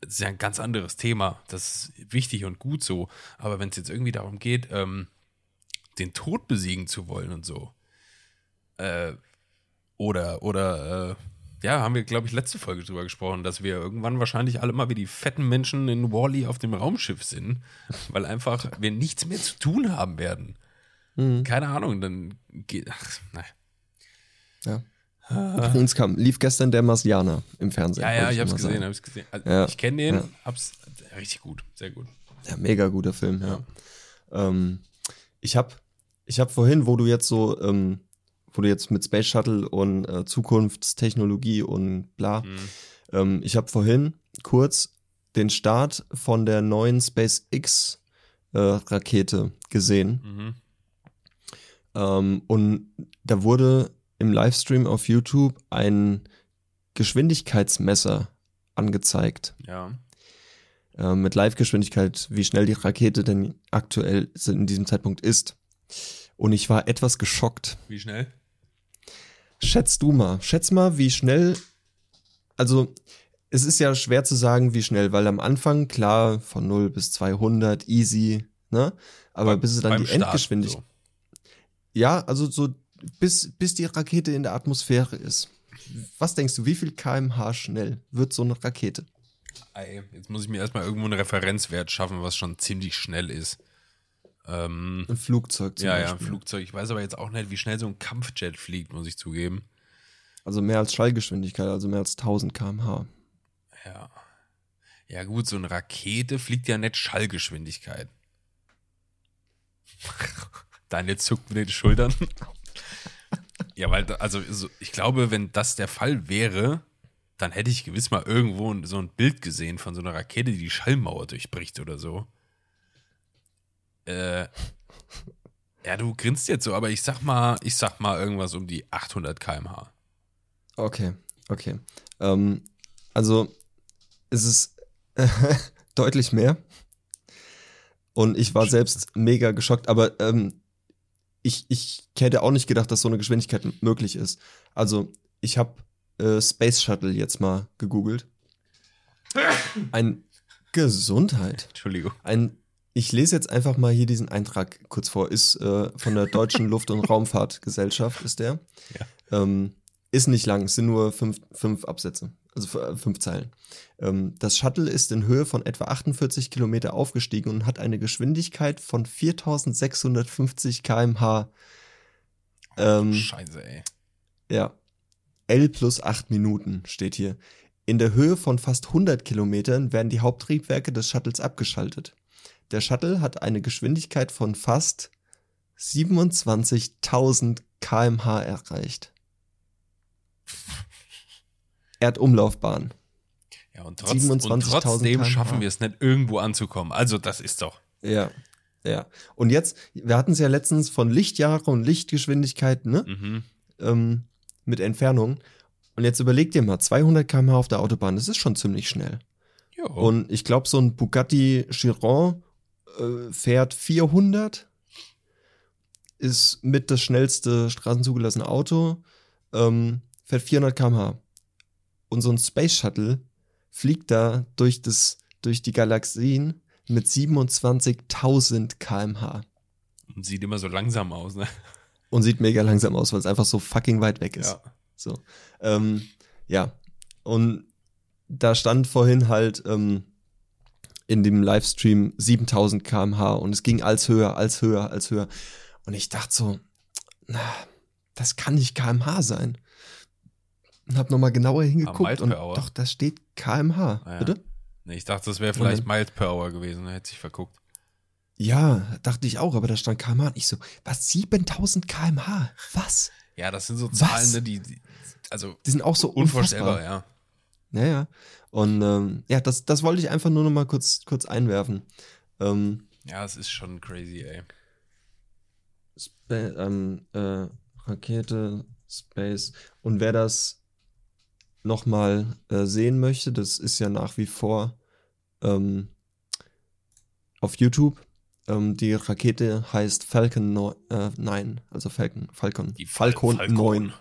ist ja ein ganz anderes Thema. Das ist wichtig und gut so. Aber wenn es jetzt irgendwie darum geht, ähm, den Tod besiegen zu wollen und so, äh, oder, oder, äh, ja, haben wir, glaube ich, letzte Folge drüber gesprochen, dass wir irgendwann wahrscheinlich alle mal wie die fetten Menschen in Wally auf dem Raumschiff sind, weil einfach wir nichts mehr zu tun haben werden. Mhm. Keine Ahnung, dann geht. Ach, nein. Ja. Übrigens kam, lief gestern der Marsianer im Fernsehen. Ja, ja, ich hab's gesehen, hab's gesehen. Also, ja, ich kenne den, ja. hab's richtig gut, sehr gut. Ja, mega guter Film, ja. ja. Ähm, ich hab, ich hab vorhin, wo du jetzt so ähm, wo du jetzt mit Space Shuttle und äh, Zukunftstechnologie und bla. Mhm. Ähm, ich habe vorhin kurz den Start von der neuen SpaceX äh, Rakete gesehen. Mhm. Ähm, und da wurde im Livestream auf YouTube ein Geschwindigkeitsmesser angezeigt. Ja. Äh, mit Live-Geschwindigkeit, wie schnell die Rakete denn aktuell in diesem Zeitpunkt ist. Und ich war etwas geschockt. Wie schnell? Schätzt du mal, schätz mal, wie schnell, also es ist ja schwer zu sagen, wie schnell, weil am Anfang, klar, von 0 bis 200, easy, ne? Aber Bei, bis es dann die Start Endgeschwindigkeit. So. Ja, also so bis, bis die Rakete in der Atmosphäre ist. Was denkst du, wie viel kmh schnell wird so eine Rakete? Jetzt muss ich mir erstmal irgendwo einen Referenzwert schaffen, was schon ziemlich schnell ist. Ähm, ein Flugzeug zum ja, Beispiel. Ja, ein Flugzeug. Ich weiß aber jetzt auch nicht, wie schnell so ein Kampfjet fliegt, muss ich zugeben. Also mehr als Schallgeschwindigkeit, also mehr als 1000 km/h. Ja. Ja, gut, so eine Rakete fliegt ja nicht Schallgeschwindigkeit. Deine zuckt mit den Schultern. ja, weil, also, ich glaube, wenn das der Fall wäre, dann hätte ich gewiss mal irgendwo so ein Bild gesehen von so einer Rakete, die die Schallmauer durchbricht oder so. Äh, ja, du grinst jetzt so, aber ich sag mal, ich sag mal irgendwas um die 800 km/h. Okay, okay. Ähm, also es ist deutlich mehr. Und ich war selbst mega geschockt, aber ähm, ich, ich hätte auch nicht gedacht, dass so eine Geschwindigkeit möglich ist. Also ich habe äh, Space Shuttle jetzt mal gegoogelt. Ein Gesundheit. Entschuldigung. Ein ich lese jetzt einfach mal hier diesen Eintrag kurz vor. Ist äh, von der Deutschen Luft- und Raumfahrtgesellschaft, ist der. Ja. Ähm, ist nicht lang, es sind nur fünf, fünf Absätze, also äh, fünf Zeilen. Ähm, das Shuttle ist in Höhe von etwa 48 Kilometer aufgestiegen und hat eine Geschwindigkeit von 4650 km/h. Ähm, Scheiße, ey. Ja. L plus 8 Minuten steht hier. In der Höhe von fast 100 Kilometern werden die Haupttriebwerke des Shuttles abgeschaltet. Der Shuttle hat eine Geschwindigkeit von fast 27.000 kmh erreicht. Erdumlaufbahn. Ja, und, trotz, und trotzdem kmh. schaffen wir es nicht, irgendwo anzukommen. Also, das ist doch. Ja, ja. Und jetzt, wir hatten es ja letztens von Lichtjahre und Lichtgeschwindigkeit, ne? Mhm. Ähm, mit Entfernung. Und jetzt überleg dir mal, 200 km/h auf der Autobahn, das ist schon ziemlich schnell. Jo. Und ich glaube, so ein Bugatti Chiron äh, fährt 400, ist mit das schnellste straßenzugelassene Auto, ähm, fährt 400 km/h. Und so ein Space Shuttle fliegt da durch, das, durch die Galaxien mit 27.000 km/h. Und sieht immer so langsam aus, ne? Und sieht mega langsam aus, weil es einfach so fucking weit weg ist. Ja. So. Ähm, ja. Und da stand vorhin halt, ähm, in dem Livestream 7000 kmh und es ging als höher, als höher, als höher. Und ich dachte so, na, das kann nicht kmh sein. Und hab nochmal genauer hingeguckt und doch, da steht kmh. Ah, ja. Bitte? Nee, ich dachte, das wäre vielleicht Miles per Hour gewesen, hätte sich verguckt. Ja, dachte ich auch, aber da stand kmh. Und ich so, was, 7000 kmh? Was? Ja, das sind so Zahlen, ne, die, die, also die sind auch so unvorstellbar, unfassbar. ja. Ja, ja. Und ähm, ja, das, das wollte ich einfach nur noch mal kurz, kurz einwerfen. Ähm, ja, es ist schon crazy, ey. Spa ähm, äh, Rakete, Space. Und wer das nochmal äh, sehen möchte, das ist ja nach wie vor ähm, auf YouTube. Ähm, die Rakete heißt Falcon 9, äh, 9 also Falcon, Falcon, Die Fal- Falcon, Falcon. 9.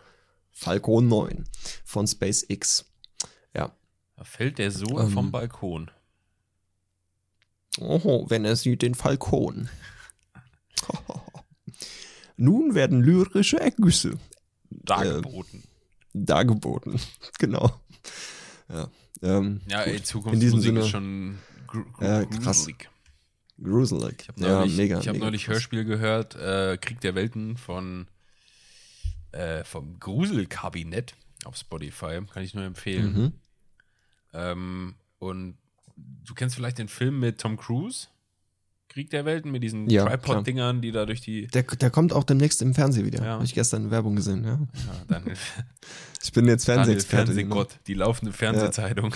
Falcon 9 von SpaceX. Ja. Da fällt der Sohn Ähm. vom Balkon. Oho, wenn er sieht den Falcon. Nun werden lyrische Ergüsse Dargeboten. Dargeboten. genau. Ja. Ähm, ja, ey, gut. Zukunftsmusik Sinne- ist schon gru gru Ja, krass. gruselig. gruselig. Ich habe ja, neulich, mega. ich hab mega neulich. Hörspiel gehört, äh, Krieg der Welten von äh, vom Gruselkabinett auf Spotify. Kann ich nur empfehlen. Mhm. Ähm, und du kennst vielleicht den Film mit Tom Cruise? Krieg der Welten mit diesen Ja, Tripod-Dingern, die da durch die. Der, der kommt auch demnächst im Fernsehen wieder. Ja. Habe ich gestern in Werbung gesehen, ja. Ja, Daniel, Ich bin jetzt Fernsehexperte. ne? Fernsehgott, die laufende Fernsehzeitung.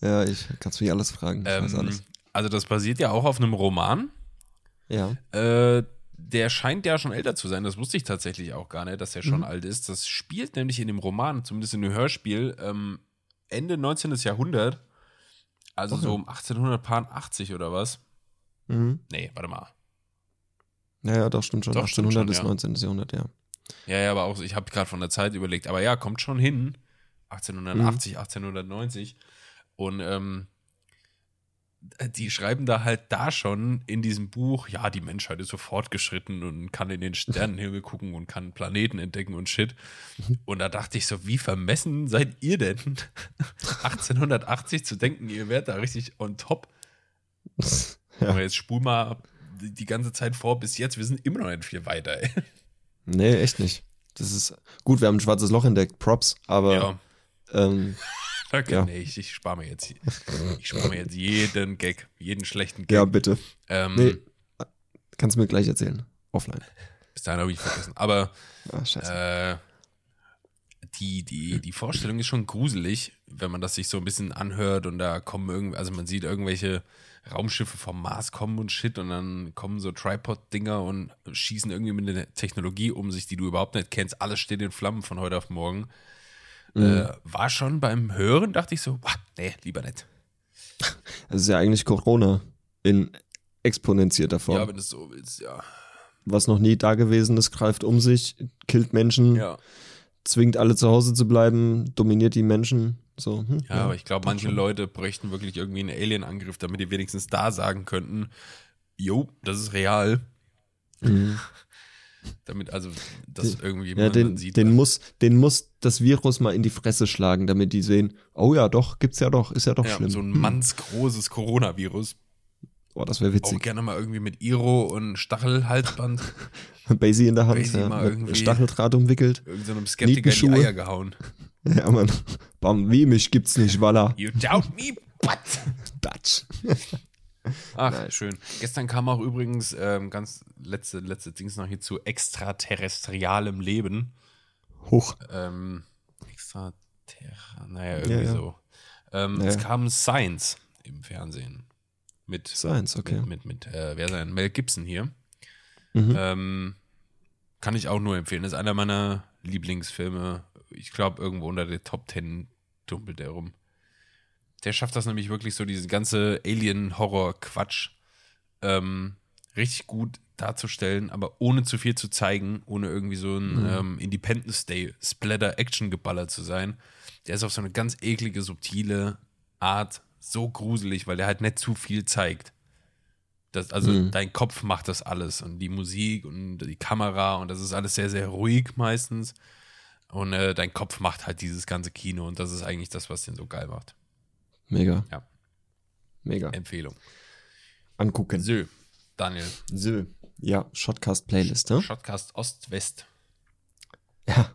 Ja, ich kannst mich alles fragen. Ähm, alles. also, das basiert ja auch auf einem Roman. Ja. Äh, der scheint ja schon älter zu sein. Das wusste ich tatsächlich auch gar nicht, dass er schon Mhm. alt ist. Das spielt nämlich in dem Roman, zumindest in dem Hörspiel, ähm, Ende 19. Jahrhundert. Also Okay. so um 1880 oder was? Mhm. Nee, warte mal. Ja, ja, doch, stimmt schon. Doch, stimmt 1800 schon, bis ja. 19. Jahrhundert, ja. Ja, ja, aber auch, ich habe gerade von der Zeit überlegt. Aber ja, kommt schon hin. 1880, 1890. Und ähm, die schreiben da halt da schon in diesem Buch, ja, die Menschheit ist so fortgeschritten und kann in den Sternenhimmel gucken und kann Planeten entdecken und shit. Und da dachte ich so, wie vermessen seid ihr denn, 1880 zu denken, ihr wärt da richtig on top. Ja. Aber jetzt spul mal die ganze Zeit vor bis jetzt, wir sind immer noch nicht viel weiter, ey. Nee, echt nicht. Das ist gut, wir haben ein schwarzes Loch entdeckt, Props, aber Ja. ähm, Okay, Ja. nee, ich, ich spare mir jetzt, ich spare mir jetzt jeden Gag, jeden schlechten Gag. ja, bitte. ähm, Nee, kannst du mir gleich erzählen. Offline. Bis dahin habe ich vergessen. Aber Ah, äh, die, die, die Vorstellung ist schon gruselig, wenn man das sich so ein bisschen anhört und da kommen irgendwie, also man sieht irgendwelche Raumschiffe vom Mars kommen und shit und dann kommen so Tripod-Dinger und schießen irgendwie mit einer Technologie um sich, die du überhaupt nicht kennst. Alles steht in Flammen von heute auf morgen. Mhm. Äh, war schon beim Hören, dachte ich so, "Wah, nee, lieber nicht. Das ist ja eigentlich Corona in exponentierter Form. Ja, wenn du es so willst, ja. Was noch nie da gewesen ist, greift um sich, killt Menschen, Ja. zwingt alle zu Hause zu bleiben, dominiert die Menschen. So, hm, Ja, aber ich glaube, manche schon. Leute bräuchten wirklich irgendwie einen Alien-Angriff, damit die wenigstens da sagen könnten, jo, das ist real. Mhm. Damit also das irgendwie Ja, den, sieht. den, muss, den muss das Virus mal in die Fresse schlagen, damit die sehen, oh ja, doch, gibt's ja doch, ist ja doch ja, schlimm. so ein mannsgroßes Coronavirus. Boah, das wäre Auch witzig. gerne mal irgendwie mit Iro und Stachelhalsband Basie in der Hand, Basie ja, mal irgendwie- Stacheldraht umwickelt. irgendeinem Skeptiker in die. Eier gehauen. Ja, Mann. Bam, wie mich gibt's nicht, voila. You doubt me, but. Batsch. Ach, Nice. schön. Gestern kam auch übrigens ähm, ganz letzte, letzte Dings noch hier zu extraterrestrialem Leben. Hoch. ähm, Extraterra, naja, irgendwie Ja, ja. so. Ähm, Ja, Es kam Science im Fernsehen. Mit, Science, okay. mit, mit, mit äh, wer sein? Mel Gibson hier. Mhm. Ähm, kann ich auch nur empfehlen. Das ist einer meiner Lieblingsfilme. Ich glaube, irgendwo unter der Top 10 dumpelt der rum. Der schafft das nämlich wirklich so, diese ganze Alien-Horror-Quatsch ähm, richtig gut darzustellen, aber ohne zu viel zu zeigen, ohne irgendwie so ein Mhm. ähm, Independence Day Splatter-Action-Geballer zu sein. Der ist auf so eine ganz eklige, subtile Art so gruselig, weil der halt nicht zu viel zeigt. Das, also Mhm. dein Kopf macht das alles und die Musik und die Kamera und das ist alles sehr, sehr ruhig meistens. Und äh, dein Kopf macht halt dieses ganze Kino und das ist eigentlich das, was den so geil macht. Mega. Ja. Mega. Empfehlung. Angucken. So, Daniel. So. Ja, Shotcast Playlist, ne? Shotcast Ost-West. Ja.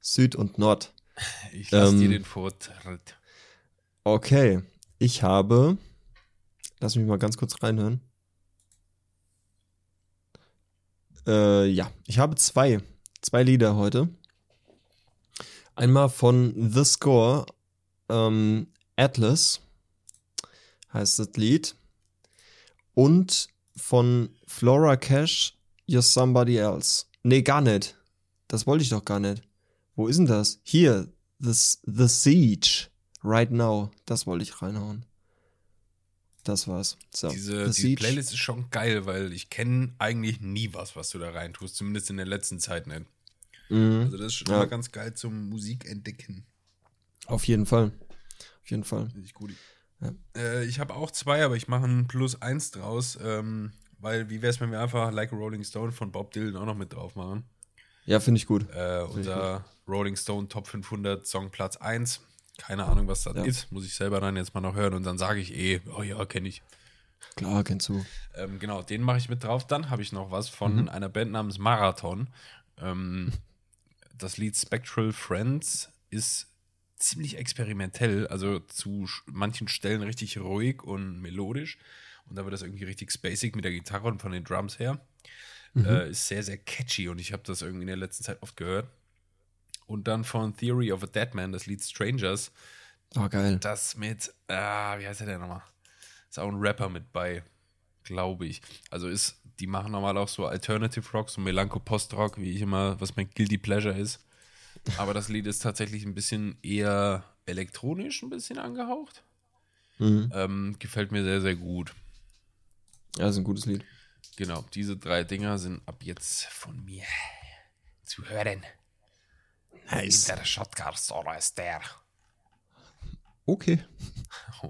Süd und Nord. Ich lasse Ähm, dir den Vortritt. Okay. Ich habe. Lass mich mal ganz kurz reinhören. Äh, ja, ich habe zwei. Zwei Lieder heute. Einmal von The Score. Ähm, Atlas heißt das Lied. Und von Flora Cash You're Somebody Else. Nee, gar nicht. Das wollte ich doch gar nicht. Wo ist denn das? Hier, The, the Siege. Right Now. Das wollte ich reinhauen. Das war's. So, Diese, diese Playlist ist schon geil, weil ich kenne eigentlich nie was, was du da reintust. Zumindest in der letzten Zeit nicht. Mhm. Also das ist schon ja. immer ganz geil zum Musikentdecken. Auf jeden Fall. Auf jeden Fall. Finde ich gut. Ja. Äh, ich habe auch zwei, aber ich mache ein Plus eins draus. Ähm, weil, wie wäre es, wenn wir einfach Like a Rolling Stone von Bob Dylan auch noch mit drauf machen? Ja, finde ich gut. Äh, unser gut. Rolling Stone Top 500 Song Platz 1. Keine Ahnung, was das ja. ist. Muss ich selber dann jetzt mal noch hören und dann sage ich eh, oh ja, kenne ich. Klar, kennst du. Ähm, genau, den mache ich mit drauf. Dann habe ich noch was von mhm. einer Band namens Marathon. Ähm, das Lied Spectral Friends ist ziemlich experimentell, also zu manchen Stellen richtig ruhig und melodisch. Und da wird das irgendwie richtig spacig mit der Gitarre und von den Drums her. Mhm. Äh, ist sehr, sehr catchy und ich habe das irgendwie in der letzten Zeit oft gehört. Und dann von Theory of a Dead Man, das Lied Strangers. Oh, geil. Das mit, ah, wie heißt der denn nochmal? Ist auch ein Rapper mit bei, glaube ich. Also ist, die machen normal auch so Alternative Rock, so Melancho-Post-Rock, wie ich immer, was mein Guilty Pleasure ist. Aber das Lied ist tatsächlich ein bisschen eher elektronisch, ein bisschen angehaucht. Mhm. Ähm, gefällt mir sehr, sehr gut. Ja, ist ein gutes Lied. Genau, diese drei Dinger sind ab jetzt von mir zu hören. Nice. Der Shotcast oder ist der? Okay.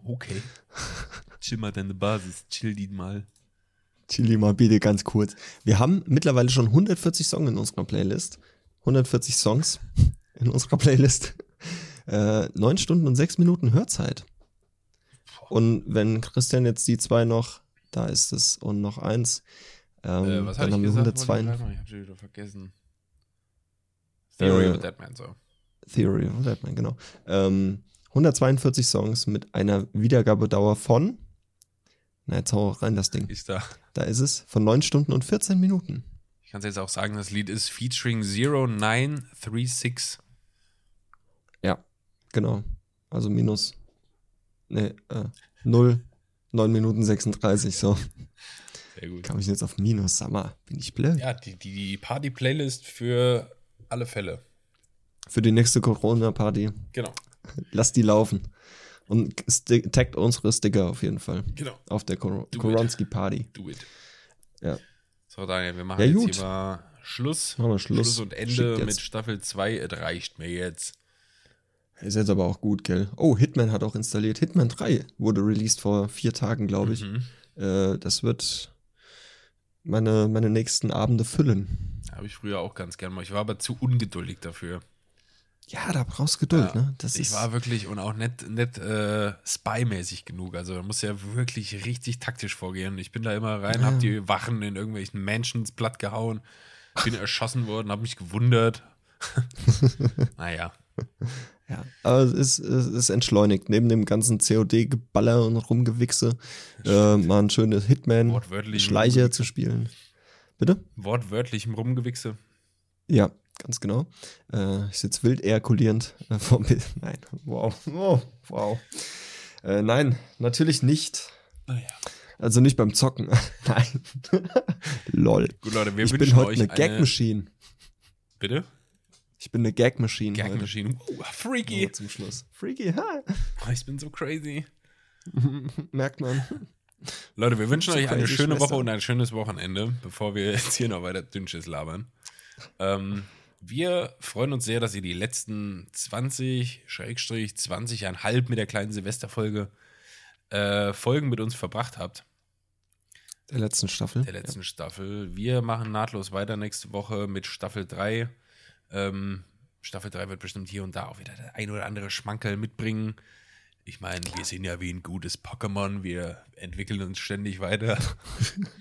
Okay. Chill mal deine Basis, chill die mal. Chill die mal bitte ganz kurz. Wir haben mittlerweile schon 140 Songs in unserer Playlist. 140 Songs in unserer Playlist. Äh, 9 Stunden und 6 Minuten Hörzeit. Und wenn Christian jetzt die zwei noch, da ist es, und noch eins, ähm, äh, dann haben wir 102. Ich hab schon wieder vergessen. Theory äh, of Deadman, so. Theory of Deadman, genau. Ähm, 142 Songs mit einer Wiedergabedauer von. Na, jetzt hau rein das Ding. Ist da. Da ist es, von 9 Stunden und 14 Minuten. Ich kann es jetzt auch sagen, das Lied ist featuring 0936. Ja, genau. Also minus. Ne, äh, 0, 9 Minuten 36, so. Sehr gut. Kam ich jetzt auf Minus, sag mal, bin ich blöd? Ja, die, die Party-Playlist für alle Fälle. Für die nächste Corona-Party. Genau. Lass die laufen. Und taggt unsere Sticker auf jeden Fall. Genau. Auf der Kor Koronski-Party. Do it. Ja. So, Daniel, wir machen ja, jetzt hier mal Schluss. Machen wir Schluss. Schluss und Ende mit Staffel 2. Es reicht mir jetzt. Ist jetzt aber auch gut, gell? Oh, Hitman hat auch installiert. Hitman 3 wurde released vor vier Tagen, glaube ich. Mhm. Äh, das wird meine, meine nächsten Abende füllen. Habe ich früher auch ganz gerne mal. Ich war aber zu ungeduldig dafür. Ja, da brauchst du Geduld, ja, ne? Das ich war wirklich und auch nicht, nicht äh, spy-mäßig genug. Also man muss ja wirklich richtig taktisch vorgehen. Ich bin da immer rein, ja. hab die Wachen in irgendwelchen Mansions platt gehauen, bin erschossen worden, hab mich gewundert. naja. Ja, aber es ist, es ist entschleunigt. Neben dem ganzen COD-Geballer und Rumgewichse äh, mal ein schönes Hitman-Schleicher zu spielen. Bitte? Wortwörtlich im Rumgewichse. Ja, ganz genau. Äh, ich sitze wild ejakulierend äh, vom Bild. Nein, wow. Oh, wow. Äh, nein, natürlich nicht. Naja. Also nicht beim Zocken. nein. Lol. Gut, Leute, wir ich bin heute eine Gag-Machine. Bitte? Ich bin eine Gag-Machine. Gag-Machine. Uh, freaky. Oh, zum Schluss. Freaky, hi. Oh, ich bin so crazy. Merkt man. Leute, wir wünschen euch eine schöne Schwester. Woche und ein schönes Wochenende, bevor wir jetzt hier noch weiter Dünnschiss labern. Ähm, wir freuen uns sehr, dass ihr die letzten 20, Schrägstrich, 20,5 mit der kleinen Silvesterfolge äh, Folgen mit uns verbracht habt. Der letzten Staffel. Der letzten ja. Staffel. Wir machen nahtlos weiter nächste Woche mit Staffel 3. Ähm, Staffel 3 wird bestimmt hier und da auch wieder der ein oder andere Schmankerl mitbringen. Ich meine, wir sind ja wie ein gutes Pokémon, wir entwickeln uns ständig weiter.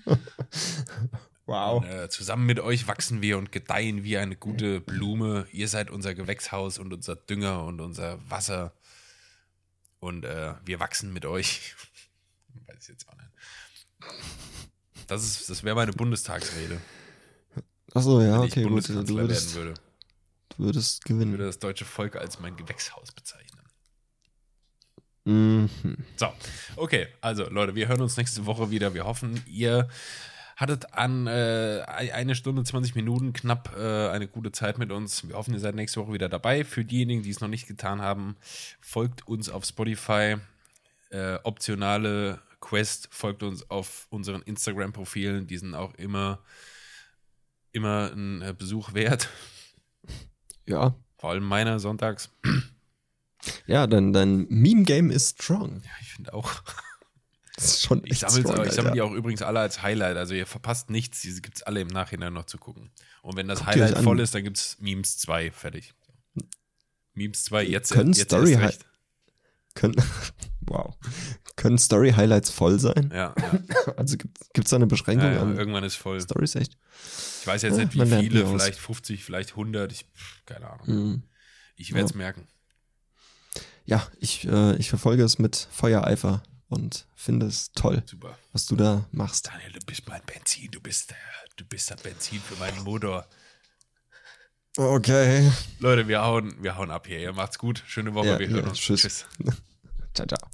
wow. Und, äh, zusammen mit euch wachsen wir und gedeihen wie eine gute Blume. Ihr seid unser Gewächshaus und unser Dünger und unser Wasser. Und äh, wir wachsen mit euch. Weiß ich jetzt auch nicht. Das, das wäre meine Bundestagsrede. Achso, ja, okay, gut. Du würdest, würde. du würdest gewinnen. Ich würde das deutsche Volk als mein Gewächshaus bezeichnen. Mhm. So, okay, also Leute, wir hören uns nächste Woche wieder. Wir hoffen, ihr Hattet an äh, eine Stunde, 20 Minuten knapp äh, eine gute Zeit mit uns. Wir hoffen, ihr seid nächste Woche wieder dabei. Für diejenigen, die es noch nicht getan haben, folgt uns auf Spotify. Äh, optionale Quest folgt uns auf unseren Instagram-Profilen. Die sind auch immer, immer ein äh, Besuch wert. Ja. Vor allem meiner sonntags. Ja, dein, dein Meme-Game ist strong. Ja, ich finde auch. Das ist schon Ich sammle sammel die auch übrigens alle als Highlight. Also ihr verpasst nichts. Diese gibt es alle im Nachhinein noch zu gucken. Und wenn das Guckt Highlight voll ist, dann gibt es Memes 2. Fertig. Memes 2, jetzt, Können jetzt Story erst recht. Können, wow. Können Story-Highlights voll sein? Ja, ja. Also gibt es da eine Beschränkung ja, ja, an irgendwann ist voll. Stories echt? Ich weiß jetzt nicht, wie viele, vielleicht 50, vielleicht 100. Ich, keine Ahnung. Mhm. Ich werde es merken. Ja, ich, äh, ich verfolge es mit Feuereifer und finde es toll, Super. was du da machst. Daniel, du bist mein Benzin. Du bist, du bist das Benzin für meinen Motor. Okay. Leute, wir hauen, wir hauen ab hier. Ihr macht's gut. Schöne Woche. Ja, wir hören ja, uns. tschüss. tschüss. Ciao, ciao.